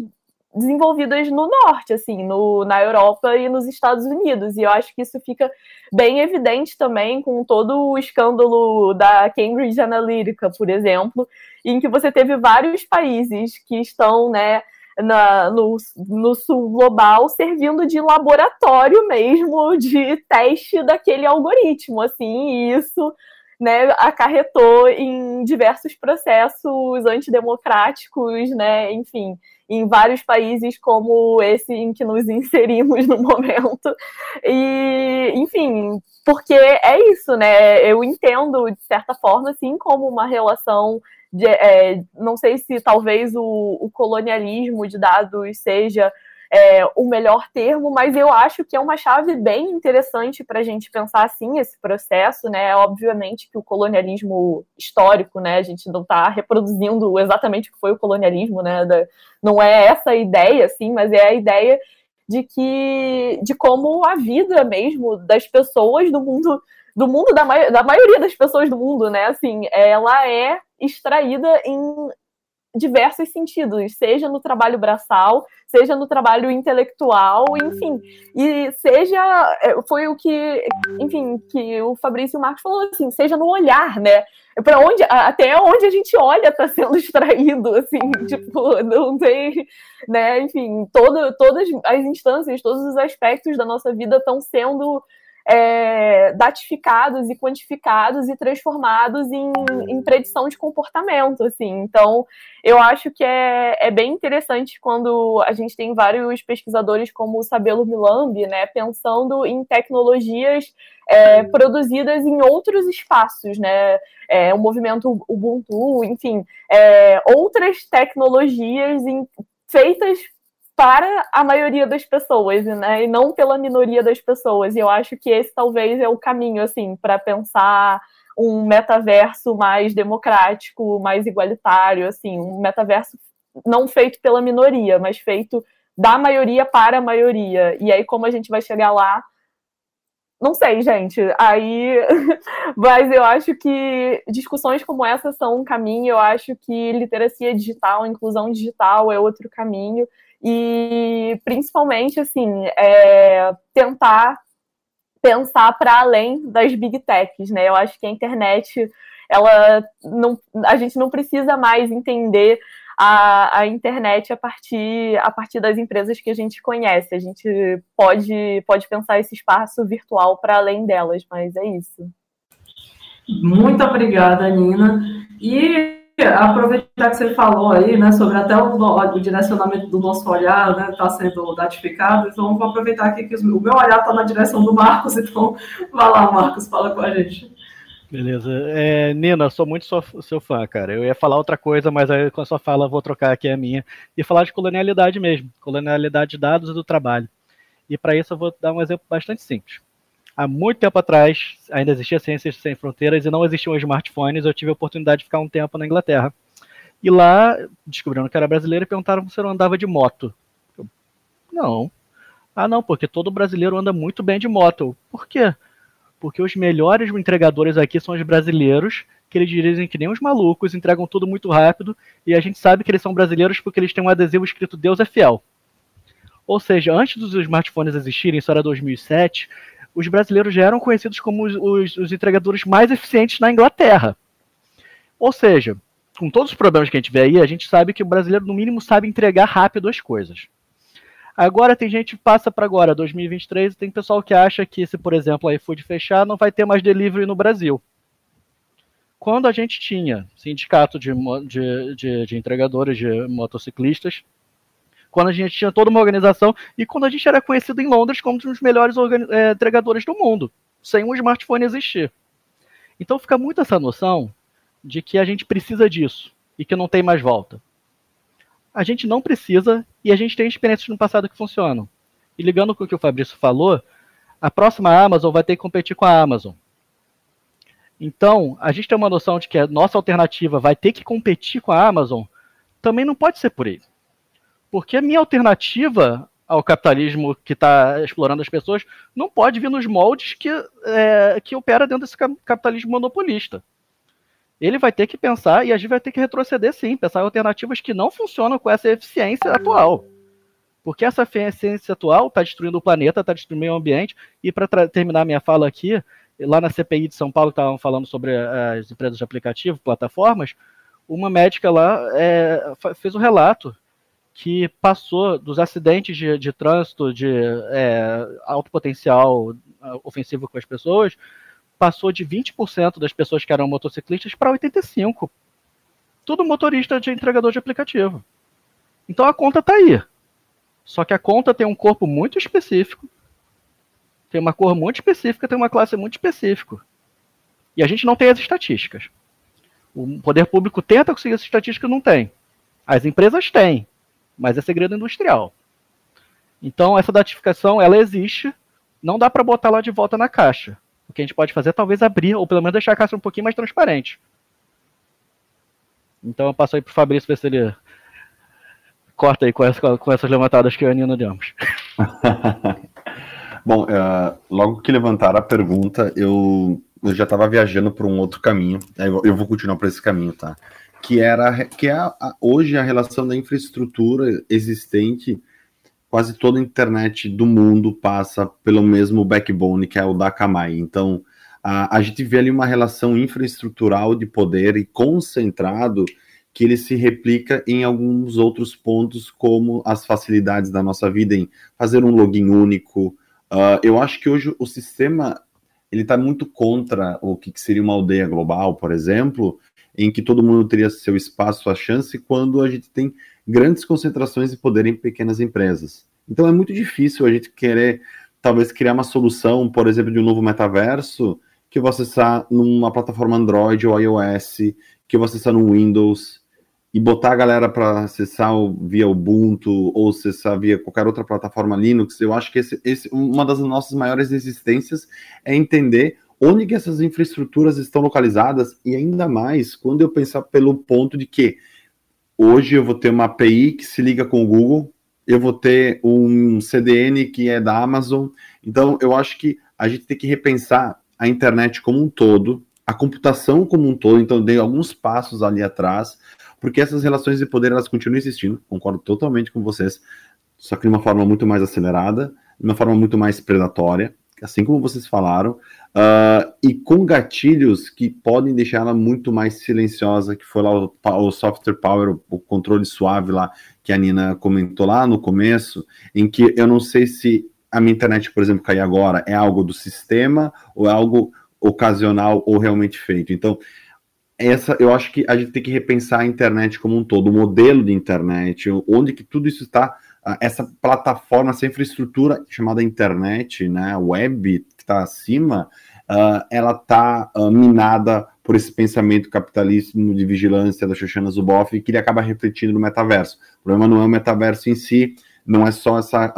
desenvolvidas no norte, assim, no, na Europa e nos Estados Unidos. E eu acho que isso fica bem evidente também com todo o escândalo da Cambridge Analytica, por exemplo, em que você teve vários países que estão, né, na, no, no sul global servindo de laboratório mesmo de teste daquele algoritmo, assim, e isso né, acarretou em diversos processos antidemocráticos, né, enfim, em vários países como esse em que nos inserimos no momento. E, enfim, porque é isso, né? Eu entendo, de certa forma, assim, como uma relação de, é, não sei se talvez o, o colonialismo de dados seja é, o melhor termo, mas eu acho que é uma chave bem interessante para a gente pensar assim esse processo, né? Obviamente que o colonialismo histórico, né? A gente não está reproduzindo exatamente o que foi o colonialismo, né? Da, não é essa a ideia, assim, mas é a ideia de que de como a vida mesmo das pessoas do mundo do mundo da, da maioria das pessoas do mundo, né? Assim, ela é extraída em diversos sentidos, seja no trabalho braçal, seja no trabalho intelectual, enfim, e seja é, foi o que, enfim, que o Fabrício e o Marcos falou assim, seja no olhar, né? Para onde até onde a gente olha está sendo extraído, assim, tipo, não tem, né? Enfim, todo, todas as instâncias, todos os aspectos da nossa vida estão sendo é, datificados e quantificados e transformados em, em, predição de comportamento, assim. Então, eu acho que é, é, bem interessante quando a gente tem vários pesquisadores como o Sabelo Milambi, né, pensando em tecnologias é, produzidas em outros espaços, né, é, o movimento Ubuntu, enfim, é, outras tecnologias em, feitas para a maioria das pessoas, né? E não pela minoria das pessoas. E eu acho que esse talvez é o caminho, assim, para pensar um metaverso mais democrático, mais igualitário, assim, um metaverso não feito pela minoria, mas feito da maioria para a maioria. E aí, como a gente vai chegar lá? Não sei, gente. Aí, mas eu acho que discussões como essa são um caminho. Eu acho que literacia digital, inclusão digital é outro caminho e principalmente assim é, tentar pensar para além das big techs, né? Eu acho que a internet ela não, a gente não precisa mais entender a, a internet a partir, a partir das empresas que a gente conhece. A gente pode, pode pensar esse espaço virtual para além delas, mas é isso. Muito obrigada, Nina. E aproveitar que você falou aí, né, sobre até o, o direcionamento do nosso olhar, né, está sendo datificado, então vou aproveitar aqui que o meu olhar está na direção do Marcos, então vai lá, Marcos, fala com a gente. Beleza. É, Nina, sou muito seu, seu fã, cara. Eu ia falar outra coisa, mas aí com a sua fala vou trocar aqui a minha e falar de colonialidade mesmo, colonialidade de dados e do trabalho. E para isso eu vou dar um exemplo bastante simples há muito tempo atrás ainda existia Ciências Sem Fronteiras e não existiam smartphones. Eu tive a oportunidade de ficar um tempo na Inglaterra. E lá, descobrindo que era brasileiro, perguntaram se eu andava de moto. Eu, não. Ah, não, porque todo brasileiro anda muito bem de moto. Por quê? Porque os melhores entregadores aqui são os brasileiros, que eles dirigem que nem os malucos, entregam tudo muito rápido, e a gente sabe que eles são brasileiros porque eles têm um adesivo escrito Deus é fiel. Ou seja, antes dos smartphones existirem, isso era 2007, os brasileiros já eram conhecidos como os, os, os entregadores mais eficientes na Inglaterra. Ou seja, com todos os problemas que a gente vê aí, a gente sabe que o brasileiro, no mínimo, sabe entregar rápido as coisas. Agora tem gente passa para agora, 2023, e tem pessoal que acha que se, por exemplo, a iFood fechar, não vai ter mais delivery no Brasil. Quando a gente tinha sindicato de, de, de, de entregadores de motociclistas, quando a gente tinha toda uma organização e quando a gente era conhecido em Londres como um dos melhores é, entregadores do mundo, sem um smartphone existir. Então fica muito essa noção de que a gente precisa disso e que não tem mais volta. A gente não precisa e a gente tem experiências no passado que funcionam. E ligando com o que o Fabrício falou, a próxima Amazon vai ter que competir com a Amazon. Então, a gente tem uma noção de que a nossa alternativa vai ter que competir com a Amazon, também não pode ser por aí. Porque a minha alternativa ao capitalismo que está explorando as pessoas não pode vir nos moldes que, é, que opera dentro desse capitalismo monopolista. Ele vai ter que pensar e a gente vai ter que retroceder sim, pensar em alternativas que não funcionam com essa eficiência atual. Porque essa eficiência atual está destruindo o planeta, está destruindo o meio ambiente. E para terminar minha fala aqui, lá na CPI de São Paulo, estavam falando sobre as empresas de aplicativo, plataformas, uma médica lá é, fez um relato que passou dos acidentes de, de trânsito de é, alto potencial ah, ofensivo com as pessoas, passou de 20% das pessoas que eram motociclistas para 85%. Tudo motorista de entregador de aplicativo. Então a conta está aí. Só que a conta tem um corpo muito específico, tem uma cor muito específica, tem uma classe muito específica. E a gente não tem as estatísticas. O poder público tenta conseguir essa estatística não tem. As empresas têm mas é segredo industrial. Então essa datificação ela existe, não dá para botar lá de volta na caixa. O que a gente pode fazer é talvez abrir ou pelo menos deixar a caixa um pouquinho mais transparente. Então eu passo aí pro Fabrício ver se ele corta aí com, essa, com essas levantadas que eu e a Nina demos. Bom, uh, logo que levantaram a pergunta, eu, eu já estava viajando por um outro caminho. Eu vou continuar por esse caminho, tá? Que era que é a, a, hoje a relação da infraestrutura existente quase toda a internet do mundo passa pelo mesmo backbone que é o da Akamai. Então, a, a gente vê ali uma relação infraestrutural de poder e concentrado que ele se replica em alguns outros pontos, como as facilidades da nossa vida em fazer um login único. Uh, eu acho que hoje o sistema ele está muito contra o que seria uma aldeia global, por exemplo, em que todo mundo teria seu espaço, sua chance, quando a gente tem grandes concentrações de poder em pequenas empresas. Então é muito difícil a gente querer, talvez, criar uma solução, por exemplo, de um novo metaverso, que você está numa plataforma Android ou iOS, que você está no Windows, e botar a galera para acessar via Ubuntu ou acessar via qualquer outra plataforma Linux, eu acho que esse, esse, uma das nossas maiores resistências é entender onde que essas infraestruturas estão localizadas e ainda mais quando eu pensar pelo ponto de que hoje eu vou ter uma API que se liga com o Google, eu vou ter um CDN que é da Amazon. Então eu acho que a gente tem que repensar a internet como um todo, a computação como um todo. Então dei alguns passos ali atrás, porque essas relações de poder elas continuam existindo. Concordo totalmente com vocês, só que de uma forma muito mais acelerada, de uma forma muito mais predatória assim como vocês falaram. Uh, e com gatilhos que podem deixar ela muito mais silenciosa, que foi lá o, o software power, o, o, controle suave lá, que a Nina comentou lá no começo, em que eu não sei se a minha internet, por exemplo, cair agora, é algo do sistema ou é algo ocasional ou realmente feito. Então, essa, eu acho que a gente tem que repensar a internet como um todo, o modelo de internet, onde que tudo isso está, essa plataforma, essa infraestrutura chamada internet, né, web, que está acima, uh, ela está uh, ah, minada por esse pensamento capitalismo de vigilância da Shoshana Zuboff, que ele acaba refletindo no metaverso. O problema não é o metaverso em si, não é só essa,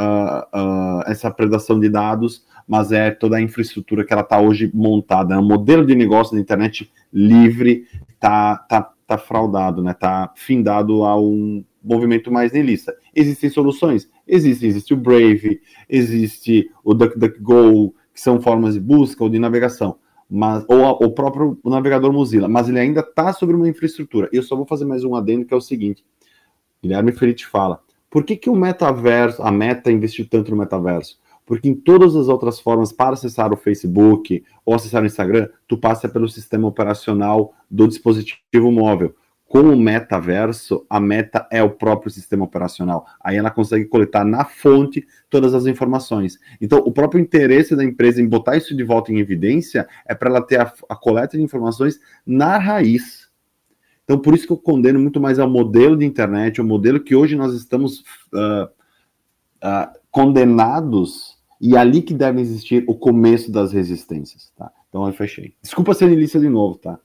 uh, essa predação de dados, mas é toda a infraestrutura que ela está hoje montada. O modelo de negócio da internet livre está tá, tá fraudado, né? Está findado a um movimento mais niilista. Existem soluções? Existem. Existe o Brave, existe o DuckDuckGo, que são formas de busca ou de navegação, mas, ou a, o próprio navegador Mozilla, mas ele ainda está sobre uma infraestrutura. Eu só vou fazer mais um adendo que é o seguinte: Guilherme Ferit fala, por que, que o metaverso, a meta investiu tanto no metaverso? Porque em todas as outras formas, para acessar o Facebook ou acessar o Instagram, tu passa pelo sistema operacional do dispositivo móvel com o metaverso, a meta é o próprio sistema operacional. Aí ela consegue coletar na fonte todas as informações. Então, o próprio interesse da empresa em botar isso de volta em evidência é para ela ter a, a, coleta de informações na raiz. Então, por isso que eu condeno muito mais ao modelo de internet, o modelo que hoje nós estamos uh, uh, condenados e é ali que deve existir o começo das resistências, tá? Então, eu fechei. Desculpa ser ilícita de novo, tá?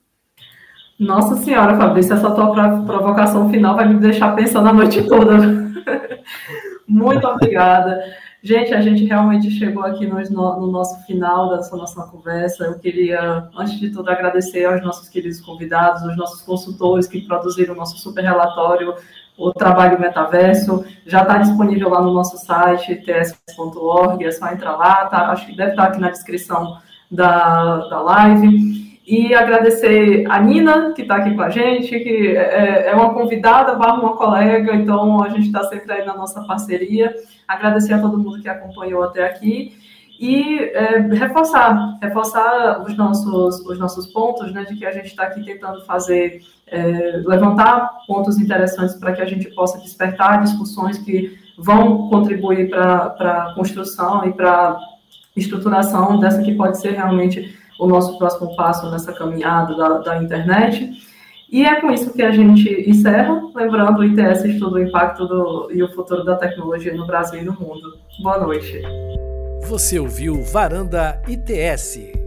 Nossa senhora, Fabrício, essa tua provocação final vai me deixar pensando a noite toda. Muito obrigada. Gente, a gente realmente chegou aqui no, no, nosso final dessa nossa conversa. Eu queria, antes de tudo, agradecer aos nossos queridos convidados, aos nossos consultores que produziram o nosso super relatório, o Trabalho Metaverso. Já está disponível lá no nosso site, ts.org, é só entrar lá, tá? acho que deve estar aqui na descrição da, da live. E agradecer a Nina, que está aqui com a gente, que é, é uma convidada, barra uma colega, então a gente está sempre aí na nossa parceria. Agradecer a todo mundo que acompanhou até aqui e é, reforçar, reforçar os nossos, os nossos pontos, né, de que a gente está aqui tentando fazer, é, levantar pontos interessantes para que a gente possa despertar discussões que vão contribuir para a construção e para estruturação dessa que pode ser realmente o nosso próximo passo nessa caminhada da, da internet. E é com isso que a gente encerra, lembrando o ITS estuda o impacto do, e o futuro da tecnologia no Brasil e no mundo. Boa noite. Você ouviu Varanda ITS.